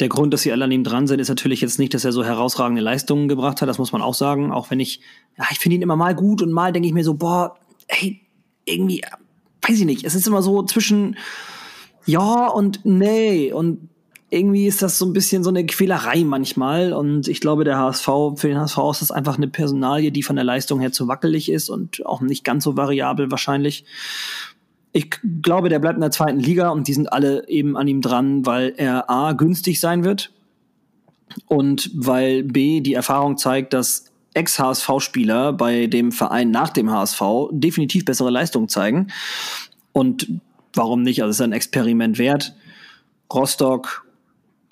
Der Grund, dass sie alle an ihm dran sind, ist natürlich jetzt nicht, dass er so herausragende Leistungen gebracht hat. Das muss man auch sagen. Auch wenn ich, ja, ich finde ihn immer mal gut und mal denke ich mir so, boah, hey, irgendwie, weiß ich nicht. Es ist immer so zwischen ja und nee und irgendwie ist das so ein bisschen so eine Quälerei manchmal. Und ich glaube, der HSV, für den HSV ist das einfach eine Personalie, die von der Leistung her zu wackelig ist und auch nicht ganz so variabel wahrscheinlich ich glaube, der bleibt in der zweiten Liga und die sind alle eben an ihm dran, weil er A, günstig sein wird und weil B, die Erfahrung zeigt, dass Ex-HSV-Spieler bei dem Verein nach dem HSV definitiv bessere Leistungen zeigen. Und warum nicht? Also es ist ein Experiment wert. Rostock,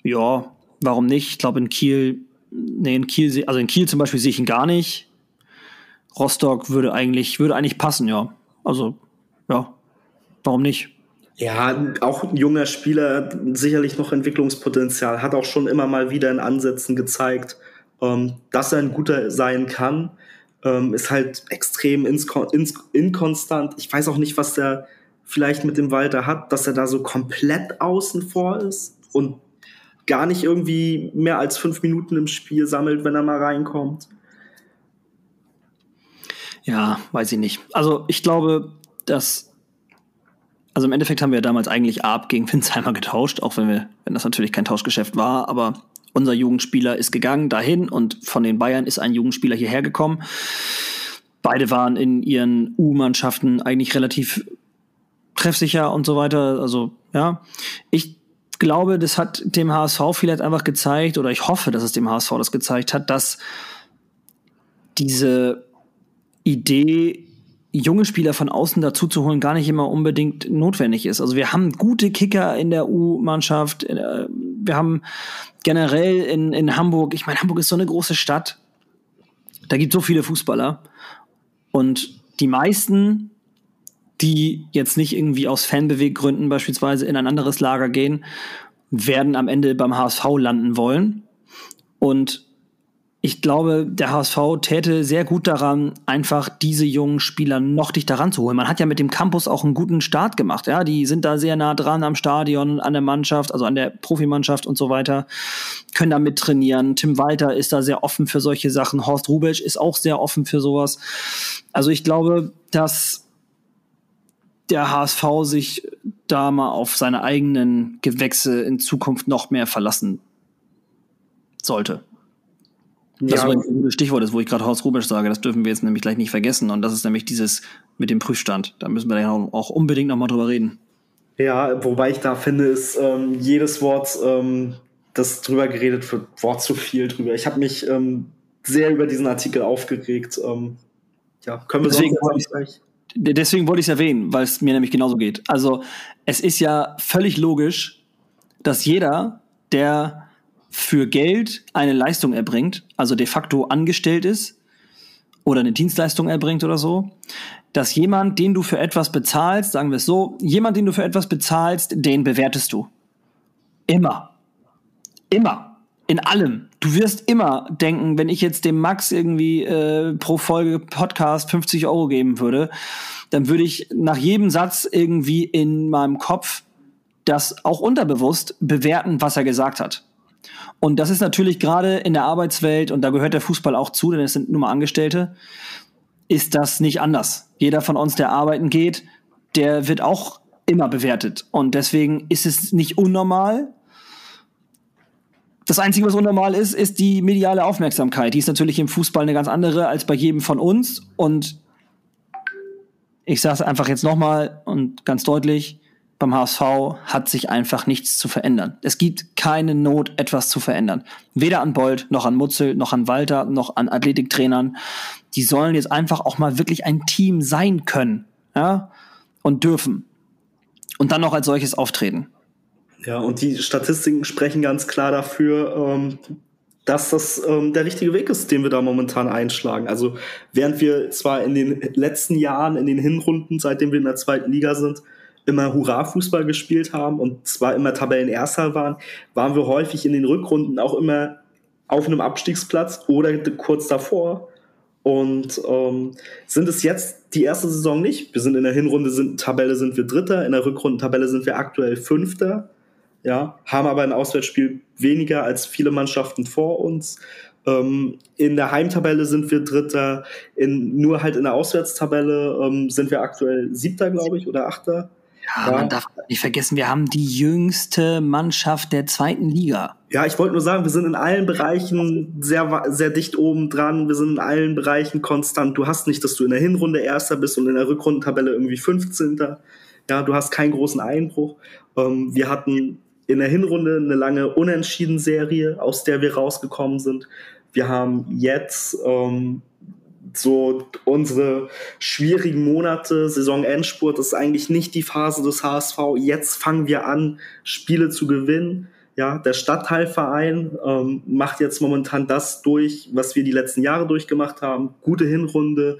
ja, warum nicht? Ich glaube in Kiel, nee, in Kiel, also in Kiel zum Beispiel sehe ich ihn gar nicht. Rostock würde eigentlich, würde eigentlich passen, ja. Also, ja, warum nicht? Ja, auch ein junger Spieler, sicherlich noch Entwicklungspotenzial, hat auch schon immer mal wieder in Ansätzen gezeigt, ähm, dass er ein guter sein kann. Ähm, ist halt extrem inkonstant. Ich weiß auch nicht, was der vielleicht mit dem Walter hat, dass er da so komplett außen vor ist und gar nicht irgendwie mehr als fünf Minuten im Spiel sammelt, wenn er mal reinkommt. Ja, weiß ich nicht. Also ich glaube, dass also im Endeffekt haben wir damals eigentlich Arp gegen Winsheimer getauscht, auch wenn wir, wenn das natürlich kein Tauschgeschäft war, aber unser Jugendspieler ist gegangen dahin und von den Bayern ist ein Jugendspieler hierher gekommen. Beide waren in ihren U-Mannschaften eigentlich relativ treffsicher und so weiter. Also, ja. Ich glaube, das hat dem HSV vielleicht einfach gezeigt, oder ich hoffe, dass es dem HSV das gezeigt hat, dass diese Idee, junge Spieler von außen dazu zu holen, gar nicht immer unbedingt notwendig ist. Also wir haben gute Kicker in der U-Mannschaft. Äh, wir haben generell in, in Hamburg, ich meine, Hamburg ist so eine große Stadt. Da gibt so viele Fußballer. Und die meisten, die jetzt nicht irgendwie aus Fanbeweggründen beispielsweise in ein anderes Lager gehen, werden am Ende beim HSV landen wollen. Und ich glaube, der HSV täte sehr gut daran, einfach diese jungen Spieler noch dichter ranzuholen. Man hat ja mit dem Campus auch einen guten Start gemacht. Ja, die sind da sehr nah dran am Stadion, an der Mannschaft, also an der Profimannschaft und so weiter, können da mittrainieren. Tim Walter ist da sehr offen für solche Sachen. Horst Rubisch ist auch sehr offen für sowas. Also ich glaube, dass der HSV sich da mal auf seine eigenen Gewächse in Zukunft noch mehr verlassen sollte. Das ja. ein gutes Stichwort ist, wo ich gerade Horst Rubisch sage, das dürfen wir jetzt nämlich gleich nicht vergessen. Und das ist nämlich dieses mit dem Prüfstand. Da müssen wir dann auch unbedingt nochmal drüber reden. Ja, wobei ich da finde, ist ähm, jedes Wort, ähm, das drüber geredet wird, Wort zu viel drüber. Ich habe mich ähm, sehr über diesen Artikel aufgeregt. Ähm, ja, können wir deswegen wollte ich, deswegen wollte ich es erwähnen, weil es mir nämlich genauso geht. Also es ist ja völlig logisch, dass jeder, der für Geld eine Leistung erbringt, also de facto angestellt ist oder eine Dienstleistung erbringt oder so, dass jemand, den du für etwas bezahlst, sagen wir es so, jemand, den du für etwas bezahlst, den bewertest du. Immer. Immer. In allem. Du wirst immer denken, wenn ich jetzt dem Max irgendwie äh, pro Folge Podcast 50 Euro geben würde, dann würde ich nach jedem Satz irgendwie in meinem Kopf das auch unterbewusst bewerten, was er gesagt hat. Und das ist natürlich gerade in der Arbeitswelt, und da gehört der Fußball auch zu, denn es sind nur mal Angestellte, ist das nicht anders. Jeder von uns, der arbeiten geht, der wird auch immer bewertet. Und deswegen ist es nicht unnormal. Das Einzige, was unnormal ist, ist die mediale Aufmerksamkeit. Die ist natürlich im Fußball eine ganz andere als bei jedem von uns. Und ich sage es einfach jetzt nochmal und ganz deutlich, beim HSV hat sich einfach nichts zu verändern. Es gibt keine Not, etwas zu verändern. Weder an Bold, noch an Mutzel, noch an Walter, noch an Athletiktrainern. Die sollen jetzt einfach auch mal wirklich ein Team sein können, ja, und dürfen. Und dann noch als solches auftreten. Ja, und die Statistiken sprechen ganz klar dafür, ähm, dass das ähm, der richtige Weg ist, den wir da momentan einschlagen. Also während wir zwar in den letzten Jahren, in den Hinrunden, seitdem wir in der zweiten Liga sind, immer Hurra-Fußball gespielt haben und zwar immer Tabellenerster waren, waren wir häufig in den Rückrunden auch immer auf einem Abstiegsplatz oder kurz davor. Und ähm, sind es jetzt die erste Saison nicht. Wir sind in der Hinrunde sind, Tabelle sind wir Dritter, in der Rückrundentabelle sind wir aktuell Fünfter. Ja, haben aber ein Auswärtsspiel weniger als viele Mannschaften vor uns. Ähm, in der Heimtabelle sind wir Dritter, in, nur halt in der Auswärtstabelle ähm, sind wir aktuell Siebter, glaube ich, oder Achter. Ja, man darf nicht vergessen, wir haben die jüngste Mannschaft der zweiten Liga. Ja, ich wollte nur sagen, wir sind in allen Bereichen sehr, sehr dicht oben dran. Wir sind in allen Bereichen konstant. Du hast nicht, dass du in der Hinrunde Erster bist und in der Rückrundentabelle irgendwie 15. Ja, du hast keinen großen Einbruch. Ähm, wir hatten in der Hinrunde eine lange Unentschieden-Serie, aus der wir rausgekommen sind. Wir haben jetzt ähm, so unsere schwierigen Monate, Saisonendspurt, ist eigentlich nicht die Phase des HSV. Jetzt fangen wir an, Spiele zu gewinnen. Ja, der Stadtteilverein ähm, macht jetzt momentan das durch, was wir die letzten Jahre durchgemacht haben. Gute Hinrunde,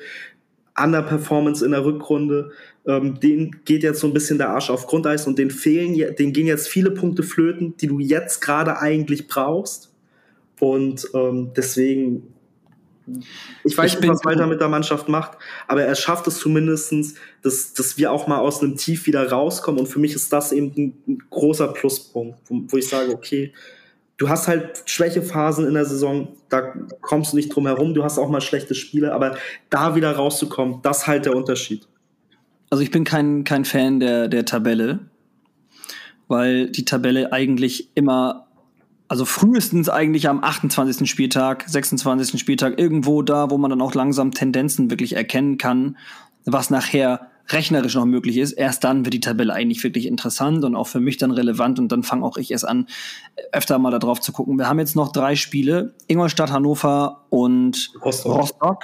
Underperformance in der Rückrunde. Ähm, denen geht jetzt so ein bisschen der Arsch auf Grundeis und denen fehlen, denen gehen jetzt viele Punkte flöten, die du jetzt gerade eigentlich brauchst. Und ähm, deswegen, ich weiß ich nicht, was Walter mit der Mannschaft macht, aber er schafft es zumindestens, dass, dass wir auch mal aus einem Tief wieder rauskommen. Und für mich ist das eben ein, großer Pluspunkt, wo, wo ich sage, okay, du hast halt Schwächephasen in der Saison, da kommst du nicht drum herum, du hast auch mal schlechte Spiele, aber da wieder rauszukommen, das ist halt der Unterschied. Also ich bin kein, kein Fan der, der Tabelle, weil die Tabelle eigentlich immer, also frühestens eigentlich am 28. Spieltag, 26. Spieltag, irgendwo da, wo man dann auch langsam Tendenzen wirklich erkennen kann, was nachher rechnerisch noch möglich ist, erst dann wird die Tabelle eigentlich wirklich interessant und auch für mich dann relevant und dann fange auch ich erst an, öfter mal darauf zu gucken. Wir haben jetzt noch drei Spiele, Ingolstadt, Hannover und Rostock. Rostock.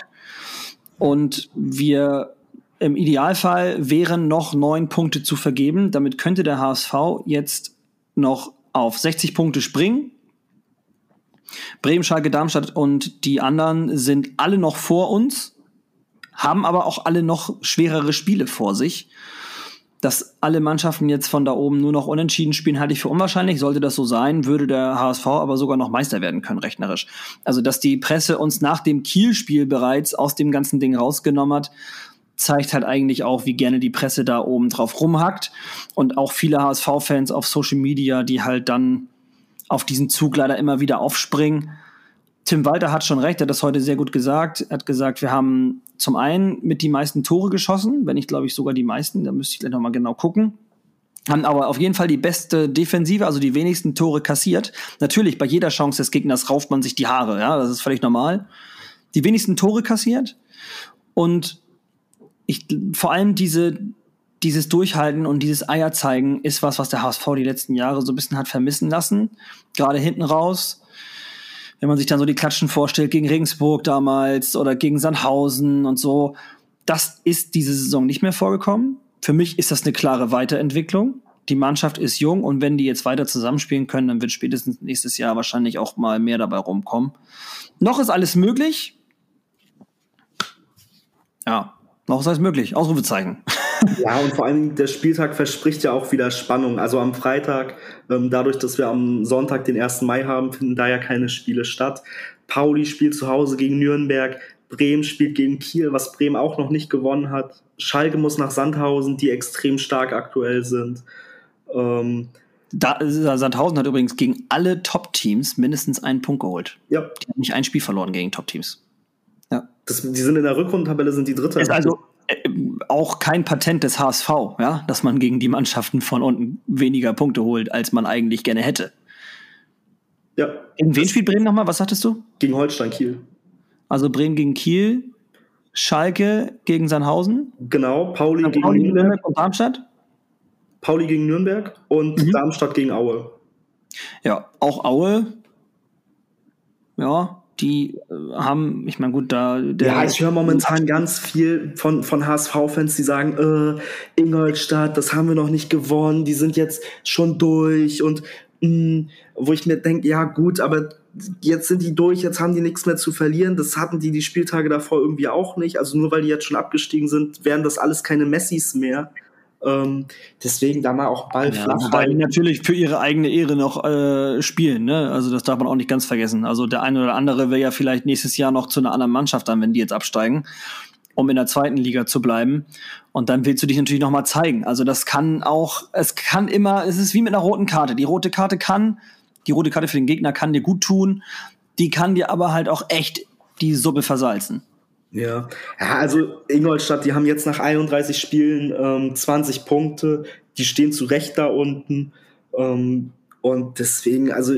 Und wir im Idealfall wären noch neun Punkte zu vergeben. Damit könnte der HSV jetzt noch auf 60 Punkte springen. Bremen, Schalke, Darmstadt und die anderen sind alle noch vor uns haben aber auch alle noch schwerere Spiele vor sich. Dass alle Mannschaften jetzt von da oben nur noch unentschieden spielen, halte ich für unwahrscheinlich. Sollte das so sein, würde der HSV aber sogar noch Meister werden können, rechnerisch. Also, dass die Presse uns nach dem Kiel-Spiel bereits aus dem ganzen Ding rausgenommen hat, zeigt halt eigentlich auch, wie gerne die Presse da oben drauf rumhackt. Und auch viele HSV-Fans auf Social Media, die halt dann auf diesen Zug leider immer wieder aufspringen Tim Walter hat schon recht, er hat das heute sehr gut gesagt. Er hat gesagt, wir haben zum einen mit die meisten Tore geschossen, wenn nicht, glaube ich, sogar die meisten, da müsste ich gleich nochmal genau gucken. Haben aber auf jeden Fall die beste Defensive, also die wenigsten Tore kassiert. Natürlich, bei jeder Chance des Gegners rauft man sich die Haare, ja, das ist völlig normal. Die wenigsten Tore kassiert und ich, vor allem diese, dieses Durchhalten und dieses Eier zeigen ist was, was der HSV die letzten Jahre so ein bisschen hat vermissen lassen. Gerade hinten raus wenn man sich dann so die Klatschen vorstellt gegen Regensburg damals oder gegen Sandhausen und so, das ist diese Saison nicht mehr vorgekommen. Für mich ist das eine klare Weiterentwicklung. Die Mannschaft ist jung und wenn die jetzt weiter zusammenspielen können, dann wird spätestens nächstes Jahr wahrscheinlich auch mal mehr dabei rumkommen. Noch ist alles möglich. Ja, noch ist alles möglich. Ausrufezeichen. Ja, und vor allem der Spieltag verspricht ja auch wieder Spannung. Also am Freitag, ähm, dadurch, dass wir am Sonntag den 1. Mai haben, finden da ja keine Spiele statt. Pauli spielt zu Hause gegen Nürnberg. Bremen spielt gegen Kiel, was Bremen auch noch nicht gewonnen hat. Schalke muss nach Sandhausen, die extrem stark aktuell sind. Ähm, da, Sandhausen hat übrigens gegen alle Top-Teams mindestens einen Punkt geholt. Ja. Die haben nicht ein Spiel verloren gegen Top-Teams. Das, die sind in der Rückrundentabelle, sind die Dritte. Ist also äh, auch kein Patent des HSV, ja, dass man gegen die Mannschaften von unten weniger Punkte holt, als man eigentlich gerne hätte. Ja. In wen spielt Bremen nochmal? Was sagtest du? Gegen Holstein Kiel. Also Bremen gegen Kiel, Schalke gegen Sandhausen. Genau, Pauli, gegen Pauli gegen Nürnberg und Darmstadt. Pauli gegen Nürnberg und mhm. Darmstadt gegen Aue. Ja, auch Aue. Ja, die äh, haben, ich meine, gut, da. Der ja, ich höre momentan ganz viel von, von HSV-Fans, die sagen, äh, Ingolstadt, das haben wir noch nicht gewonnen, die sind jetzt schon durch und mh, mm, wo ich mir denke, ja gut, aber jetzt sind die durch, jetzt haben die nichts mehr zu verlieren. Das hatten die die Spieltage davor irgendwie auch nicht. Also nur weil die jetzt schon abgestiegen sind, wären das alles keine Messis mehr. Ähm, deswegen da mal auch Ball ja, flach. Wobei die natürlich für ihre eigene Ehre noch äh, spielen, ne? Also das darf man auch nicht ganz vergessen. Also der eine oder andere will ja vielleicht nächstes Jahr noch zu einer anderen Mannschaft dann, wenn die jetzt absteigen, um in der zweiten Liga zu bleiben. Und dann willst du dich natürlich noch mal zeigen. Also das kann auch, es kann immer, es ist wie mit einer roten Karte. Die rote Karte kann, die rote Karte für den Gegner kann dir gut tun, die kann dir aber halt auch echt die Suppe versalzen. Ja. ja, also Ingolstadt, die haben jetzt nach 31 Spielen ähm, 20 Punkte, die stehen zu Recht da unten. Ähm, und deswegen, also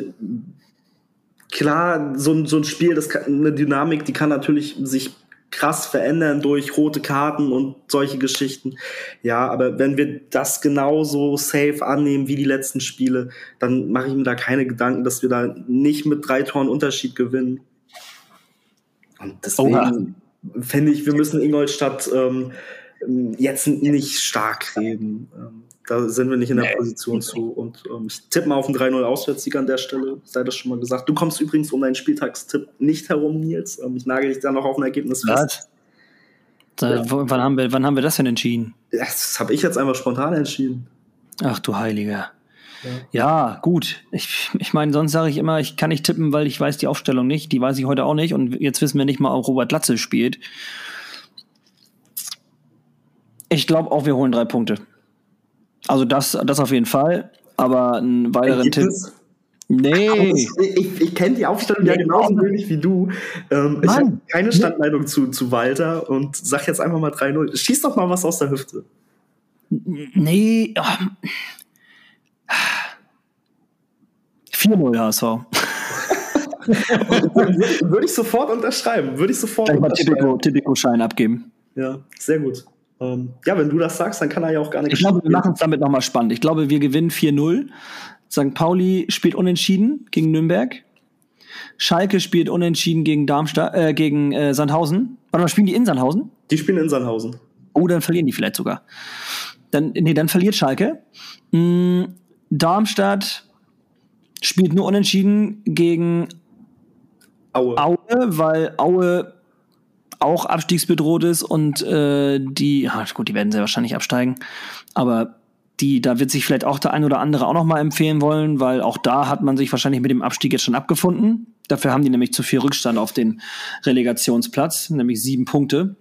klar, so, so ein Spiel, das kann, eine Dynamik, die kann natürlich sich krass verändern durch rote Karten und solche Geschichten. Ja, aber wenn wir das genauso safe annehmen wie die letzten Spiele, dann mache ich mir da keine Gedanken, dass wir da nicht mit drei Toren Unterschied gewinnen. Und deswegen. Oha finde ich, wir müssen Ingolstadt ähm, jetzt nicht stark reden. Ähm, da sind wir nicht in der nee. Position zu. Und ähm, ich tippe mal auf einen 3-0 Auswärtssieg an der Stelle, sei das schon mal gesagt. Du kommst übrigens um deinen Spieltagstipp nicht herum, Nils. Ähm, ich nagel dich da noch auf ein Ergebnis fest. Da, wann, haben wir, wann haben wir das denn entschieden? Das habe ich jetzt einfach spontan entschieden. Ach du Heiliger. Ja, ja gut. Ich, ich meine, sonst sage ich immer, ich kann nicht tippen, weil ich weiß die Aufstellung nicht. Die weiß ich heute auch nicht. Und jetzt wissen wir nicht mal, ob Robert Latze spielt. Ich glaube auch, wir holen drei Punkte. Also das, das auf jeden Fall. Aber einen weiteren Tipp. Nee. Ich, ich, ich kenne die Aufstellung ja genauso wenig wie du. Ähm, ich habe keine Standleitung zu, zu Walter und sag jetzt einfach mal 3-0. Schieß doch mal was aus der Hüfte. Nee. Oh. 4-0 HSV. Würde ich sofort unterschreiben. Würde ich sofort Gleich mal Tipico-Schein abgeben. Ja, sehr gut. Ähm, ja, wenn du das sagst, dann kann er ja auch gar nicht. Ich glaube, wir machen es damit nochmal spannend. Ich glaube, wir gewinnen 4-0. St. Pauli spielt unentschieden gegen Nürnberg. Schalke spielt unentschieden gegen Darmstadt, äh, gegen äh, Sandhausen. Warte mal, spielen die in Sandhausen? Die spielen in Sandhausen. Oh, dann verlieren die vielleicht sogar. Dann, nee, dann verliert Schalke. Hm, Darmstadt spielt nur unentschieden gegen Aue. Aue, weil Aue auch abstiegsbedroht ist und äh, die, ach gut, die werden sehr wahrscheinlich absteigen, aber die, da wird sich vielleicht auch der ein oder andere auch noch mal empfehlen wollen, weil auch da hat man sich wahrscheinlich mit dem Abstieg jetzt schon abgefunden. Dafür haben die nämlich zu viel Rückstand auf den Relegationsplatz, nämlich sieben Punkte.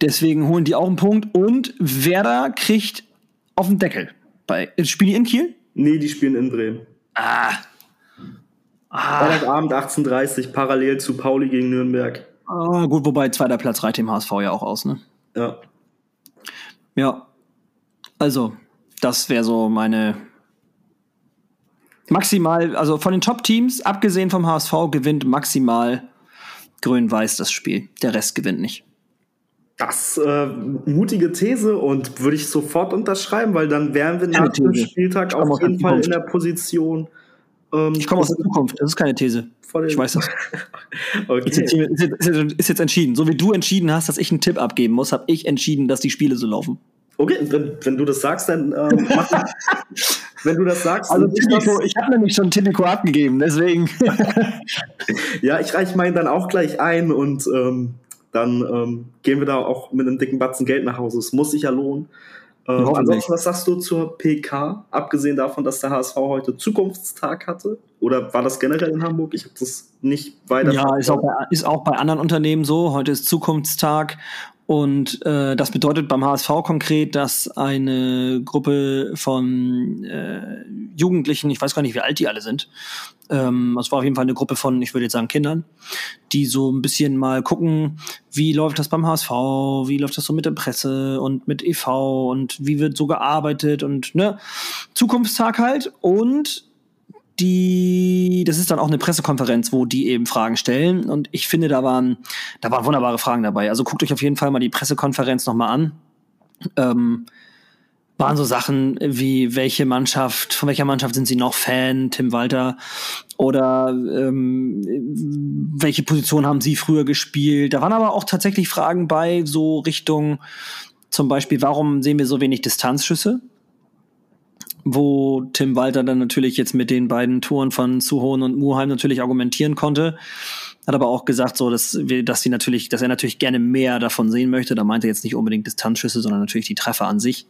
Deswegen holen die auch einen Punkt und Werder kriegt auf den Deckel. Bei, spielen die in Kiel? Nee, die spielen in Bremen. Ah. ah. Freitagabend 18.30 parallel zu Pauli gegen Nürnberg. Ah, gut, wobei zweiter Platz reicht dem HSV ja auch aus, ne? Ja. Ja. Also, das wäre so meine maximal, also von den Top-Teams, abgesehen vom HSV, gewinnt maximal Grün-Weiß das Spiel. Der Rest gewinnt nicht. Das äh, mutige These und würde ich sofort unterschreiben, weil dann wären wir nach dem Spieltag auf jeden Fall in der Position. Ähm, ich komme aus der Zukunft, das ist keine These. Ich weiß das. okay. ist, jetzt, ist, jetzt, entschieden. So wie du entschieden hast, dass ich einen Tipp abgeben muss, habe ich entschieden, dass die Spiele so laufen. Okay, wenn, wenn du das sagst, dann ähm, mach, wenn du das sagst. Also Tipico, ich habe nämlich schon Tipico abgegeben, deswegen. ja, ich reiche meinen dann auch gleich ein und ähm, dann ähm, gehen wir da auch mit einem dicken Batzen Geld nach Hause. Es muss sich ja lohnen. Ähm, ansonsten, was sagst du zur PK? Abgesehen davon, dass der HSV heute Zukunftstag hatte? Oder war das generell in Hamburg? Ich habe das nicht weiter. Ja, ist auch, bei, ist auch bei anderen Unternehmen so. Heute ist Zukunftstag und äh, das bedeutet beim HSV konkret, dass eine Gruppe von äh, Jugendlichen, ich weiß gar nicht, wie alt die alle sind, ähm, es war auf jeden Fall eine Gruppe von, ich würde jetzt sagen, Kindern, die so ein bisschen mal gucken, wie läuft das beim HSV, wie läuft das so mit der Presse und mit EV und wie wird so gearbeitet und ne, Zukunftstag halt. Und die, das ist dann auch eine Pressekonferenz, wo die eben Fragen stellen. Und ich finde, da waren, da waren wunderbare Fragen dabei. Also guckt euch auf jeden Fall mal die Pressekonferenz nochmal an. Ähm, waren so Sachen wie, welche Mannschaft, von welcher Mannschaft sind Sie noch Fan, Tim Walter? Oder ähm, welche Position haben Sie früher gespielt? Da waren aber auch tatsächlich Fragen bei, so Richtung zum Beispiel, warum sehen wir so wenig Distanzschüsse? Wo Tim Walter dann natürlich jetzt mit den beiden Touren von Suhon und Muheim natürlich argumentieren konnte. Hat aber auch gesagt, so, dass, wir, dass sie natürlich, dass er natürlich gerne mehr davon sehen möchte. Da meinte er jetzt nicht unbedingt Distanzschüsse, sondern natürlich die Treffer an sich.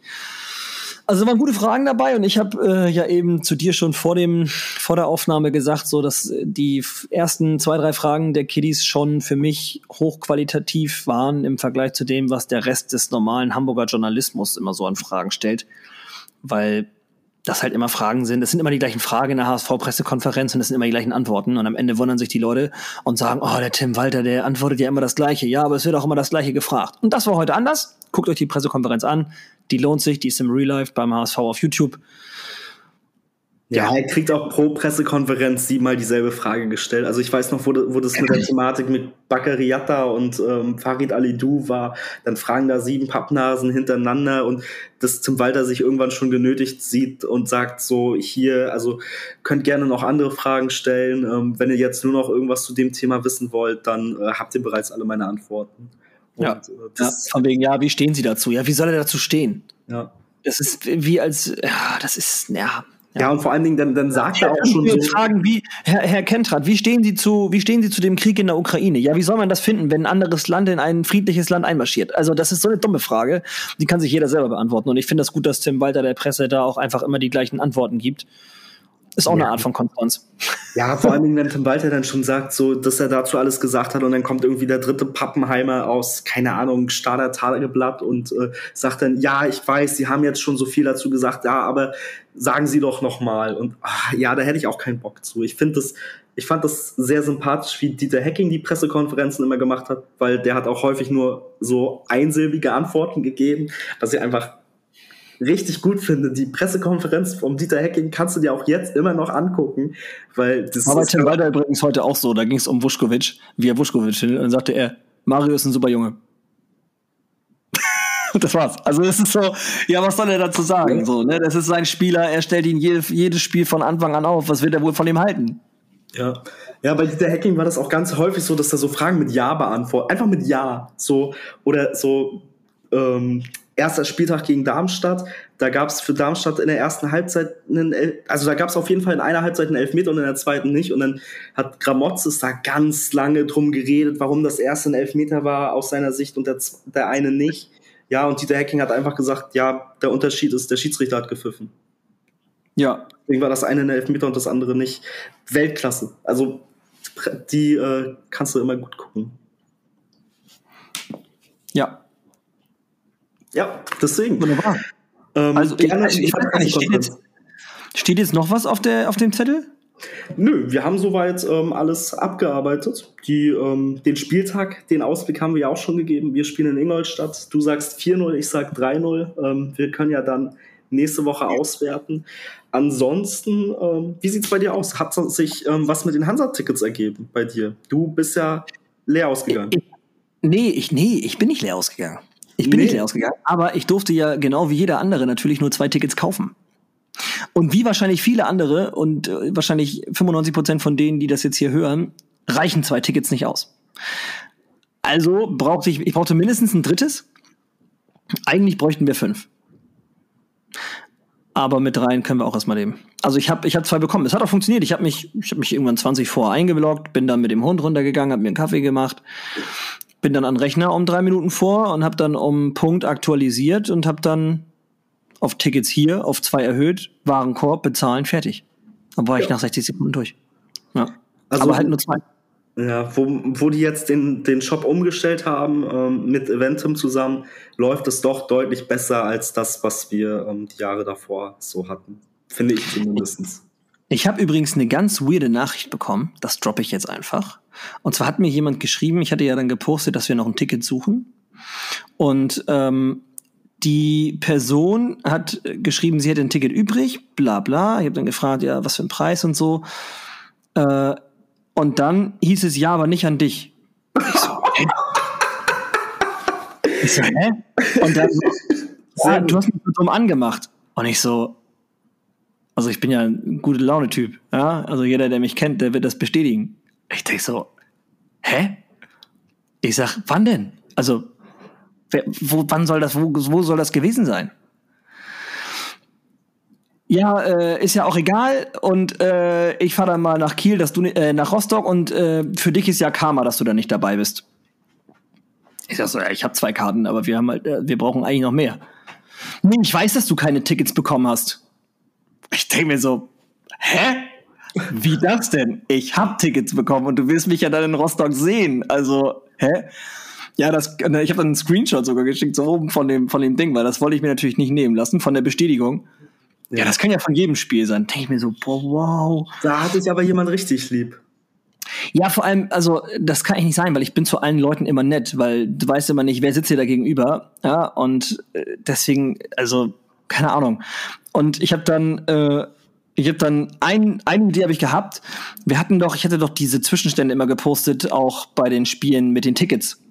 Also waren gute Fragen dabei und ich habe äh, ja eben zu dir schon vor dem vor der Aufnahme gesagt, so dass die ersten zwei drei Fragen der Kiddies schon für mich hochqualitativ waren im Vergleich zu dem, was der Rest des normalen Hamburger Journalismus immer so an Fragen stellt, weil das halt immer Fragen sind. Es sind immer die gleichen Fragen in der HSV-Pressekonferenz und es sind immer die gleichen Antworten. Und am Ende wundern sich die Leute und sagen, oh, der Tim Walter, der antwortet ja immer das Gleiche. Ja, aber es wird auch immer das Gleiche gefragt. Und das war heute anders. Guckt euch die Pressekonferenz an. Die lohnt sich. Die ist im Real Life beim HSV auf YouTube. Ja, er kriegt auch pro Pressekonferenz siebenmal dieselbe Frage gestellt. Also ich weiß noch, wo, wo das mit der Thematik mit Bakariata und ähm, Farid Alidou war. Dann fragen da sieben Pappnasen hintereinander und dass Tim Walter sich irgendwann schon genötigt sieht und sagt so, hier, also könnt gerne noch andere Fragen stellen. Ähm, wenn ihr jetzt nur noch irgendwas zu dem Thema wissen wollt, dann äh, habt ihr bereits alle meine Antworten. Und, ja, äh, ja, von wegen, ja, wie stehen sie dazu? Ja, wie soll er dazu stehen? Ja. Das ist wie als, ja, das ist, ja, Ja. ja, und vor allen Dingen, dann, dann sagt er auch schon so. fragen, wie, Herr, Herr Kentrat, wie stehen, Sie zu, wie stehen Sie zu dem Krieg in der Ukraine? Ja, wie soll man das finden, wenn ein anderes Land in ein friedliches Land einmarschiert? Also, das ist so eine dumme Frage. Die kann sich jeder selber beantworten. Und ich finde das gut, dass Tim Walter der Presse da auch einfach immer die gleichen Antworten gibt. Ist auch ja. eine Art von Konstanz. Ja, vor allem, wenn Tim Walter dann schon sagt, so, dass er dazu alles gesagt hat und dann kommt irgendwie der dritte Pappenheimer aus, keine Ahnung, Stader Tageblatt und äh, sagt dann, ja, ich weiß, Sie haben jetzt schon so viel dazu gesagt, ja, aber sagen Sie doch noch mal. Und ach, ja, da hätte ich auch keinen Bock zu. Ich finde das, ich fand das sehr sympathisch, wie Dieter Hacking die Pressekonferenzen immer gemacht hat, weil der hat auch häufig nur so einsilbige Antworten gegeben, dass sie einfach richtig gut finde. Die Pressekonferenz vom Dieter Hecking kannst du dir auch jetzt immer noch angucken, weil das Aber Tim Walter übrigens heute auch so, da ging es um Vuskovic, wie er Vuskovic hin, und dann sagte er, Mario ist ein super Junge. das war's. Also es ist so, ja, was soll er dazu sagen? So, ne? Das ist sein Spieler, er stellt ihn je, jedes Spiel von Anfang an auf. Was wird er wohl von ihm halten? Ja. Ja, bei Dieter Hacking war das auch ganz häufig so, dass er so Fragen mit Ja beantwortet. Einfach mit Ja. So, oder so, ähm, erster Spieltag gegen Darmstadt. Da gab es für Darmstadt in der ersten Halbzeit einen, also da gab es auf jeden Fall in einer Halbzeit einen Elfmeter und in der zweiten nicht. Und dann hat Gramotzes da ganz lange drum geredet, warum das erste ein Elfmeter war aus seiner Sicht und der, der eine nicht. Ja, und Dieter Hecking hat einfach gesagt, ja, der Unterschied ist, der Schiedsrichter hat gepfiffen. Ja. Deswegen war das eine ein Elfmeter und das andere nicht. Weltklasse. Also die äh, kannst du immer gut gucken. Ja, ja, deswegen. Wunderbar. Ähm, also, gerne, ich, ich, ich nicht, steht, jetzt, steht jetzt noch was auf, der, auf dem Zettel? Nö, wir haben soweit ähm, alles abgearbeitet. Die, ähm, den Spieltag, den Ausblick haben wir ja auch schon gegeben. Wir spielen in Ingolstadt. Du sagst 4-0, ich sag 3-0. Ähm, wir können ja dann nächste Woche auswerten. Ansonsten, ähm, wie sieht's bei dir aus? Hat sich ähm, was mit den Hansa-Tickets ergeben bei dir? Du bist ja leer ausgegangen. Ich, nee, ich, nee, ich bin nicht leer ausgegangen. Ich bin nee. nicht leer ausgegangen, aber ich durfte ja genau wie jeder andere natürlich nur zwei Tickets kaufen. Und wie wahrscheinlich viele andere und äh, wahrscheinlich 95 Prozent von denen, die das jetzt hier hören, reichen zwei Tickets nicht aus. Also brauchte ich, ich brauchte mindestens ein drittes. Eigentlich bräuchten wir fünf. Aber mit dreien können wir auch erstmal leben. Also ich habe ich hab zwei bekommen. Es hat auch funktioniert. Ich habe mich, ich hab mich irgendwann 20 vor eingeloggt, bin dann mit dem Hund runtergegangen, habe mir einen Kaffee gemacht, bin dann an Rechner um drei Minuten vor und habe dann um Punkt aktualisiert und habe dann auf Tickets hier auf zwei erhöht, Warenkorb, bezahlen, fertig. Dann war ja. ich nach 60 Sekunden durch. Ja. Also, Aber halt nur zwei. Ja, wo, wo die jetzt den, den Shop umgestellt haben ähm, mit Eventum zusammen, läuft es doch deutlich besser als das, was wir ähm, die Jahre davor so hatten. Finde ich zumindest. Ich habe übrigens eine ganz weirde Nachricht bekommen. Das droppe ich jetzt einfach. Und zwar hat mir jemand geschrieben, ich hatte ja dann gepostet, dass wir noch ein Ticket suchen. Und ähm, die Person hat geschrieben, sie hätte ein Ticket übrig, bla bla. Ich habe dann gefragt, ja, was für ein Preis und so. Äh, und dann hieß es ja, aber nicht an dich. Ich so, hä? Ich so, hä? Und dann so, ja, du hast mich so dumm angemacht. Und ich so, also ich bin ja ein gute Laune-Typ. Ja? Also jeder, der mich kennt, der wird das bestätigen. Ich denke so, hä? Ich sag, wann denn? Also, wer, wo, wann soll das, wo, wo soll das gewesen sein? Ja, äh, ist ja auch egal. Und äh, ich fahre dann mal nach Kiel, dass du äh, nach Rostock und äh, für dich ist ja Karma, dass du da nicht dabei bist. Ich sag so, ja, ich habe zwei Karten, aber wir haben halt, äh, wir brauchen eigentlich noch mehr. Nee, ich weiß, dass du keine Tickets bekommen hast. Ich denke mir so, hä? Wie das denn? Ich habe Tickets bekommen und du wirst mich ja dann in Rostock sehen. Also, hä? Ja, das, ich habe dann einen Screenshot sogar geschickt, so oben von dem, von dem Ding, weil das wollte ich mir natürlich nicht nehmen lassen, von der Bestätigung. Ja, das kann ja von jedem Spiel sein. Denke ich mir so, boah, wow. Da hatte ich aber jemand richtig lieb. Ja, vor allem, also das kann ich nicht sein, weil ich bin zu allen Leuten immer nett, weil du weißt immer nicht, wer sitzt dir da gegenüber. Ja, und äh, deswegen, also keine Ahnung. Und ich habe dann äh, ich habe dann ein, eine Idee habe ich gehabt. Wir hatten doch, ich hatte doch diese Zwischenstände immer gepostet, auch bei den Spielen mit den Tickets.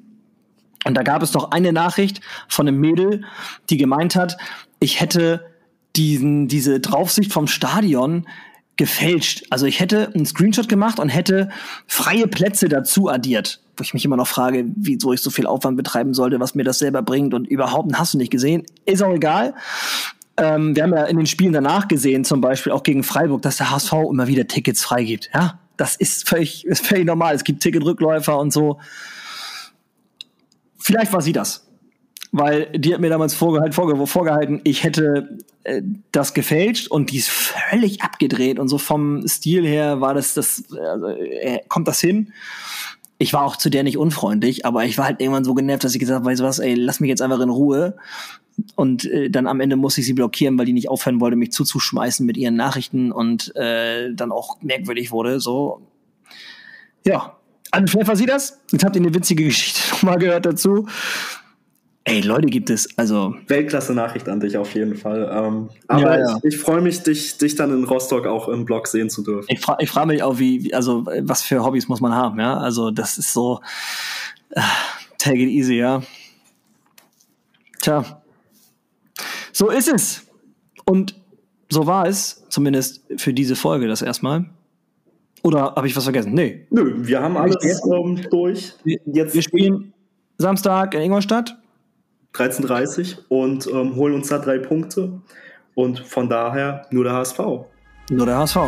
Und da gab es doch eine Nachricht von einem Mädel, die gemeint hat, ich hätte diesen, diese Draufsicht vom Stadion gefälscht. Also ich hätte einen Screenshot gemacht und hätte freie Plätze dazu addiert. Wo ich mich immer noch frage, wieso ich so viel Aufwand betreiben sollte, was mir das selber bringt und überhaupt hast du nicht gesehen. Ist auch egal. Ähm, wir haben ja in den Spielen danach gesehen, zum Beispiel auch gegen Freiburg, dass der HSV immer wieder Tickets freigibt. Ja, das ist völlig, ist völlig normal. Es gibt Ticketrückläufer und so. Vielleicht war sie das. Weil die hat mir damals vorgehalten, vorge vorgehalten ich hätte äh, das gefälscht und die ist völlig abgedreht und so vom Stil her war das, das also, äh, kommt das hin. Ich war auch zu der nicht unfreundlich, aber ich war halt irgendwann so genervt, dass ich gesagt habe, weißt du was, ey, lass mich jetzt einfach in Ruhe. Und äh, dann am Ende musste ich sie blockieren, weil die nicht aufhören wollte, mich zuzuschmeißen mit ihren Nachrichten und äh, dann auch merkwürdig wurde. So, ja. An Pfeffer sie das? Jetzt habt ihr eine witzige Geschichte nochmal gehört dazu. Ey, Leute gibt es, also. Weltklasse-Nachricht an dich auf jeden Fall. Ähm, aber ja, ja. ich, ich freue mich, dich, dich dann in Rostock auch im Blog sehen zu dürfen. Ich, fra ich frage mich auch, wie, also, was für Hobbys muss man haben, ja? Also, das ist so, äh, take it easy, ja. Tja. So ist es. Und so war es, zumindest für diese Folge das erstmal. Oder habe ich was vergessen? Nee. Nö, wir haben alles ähm, durch. Jetzt wir spielen Samstag in Ingolstadt. 13.30 und ähm, holen uns da drei Punkte. Und von daher nur der HSV. Nur der HSV.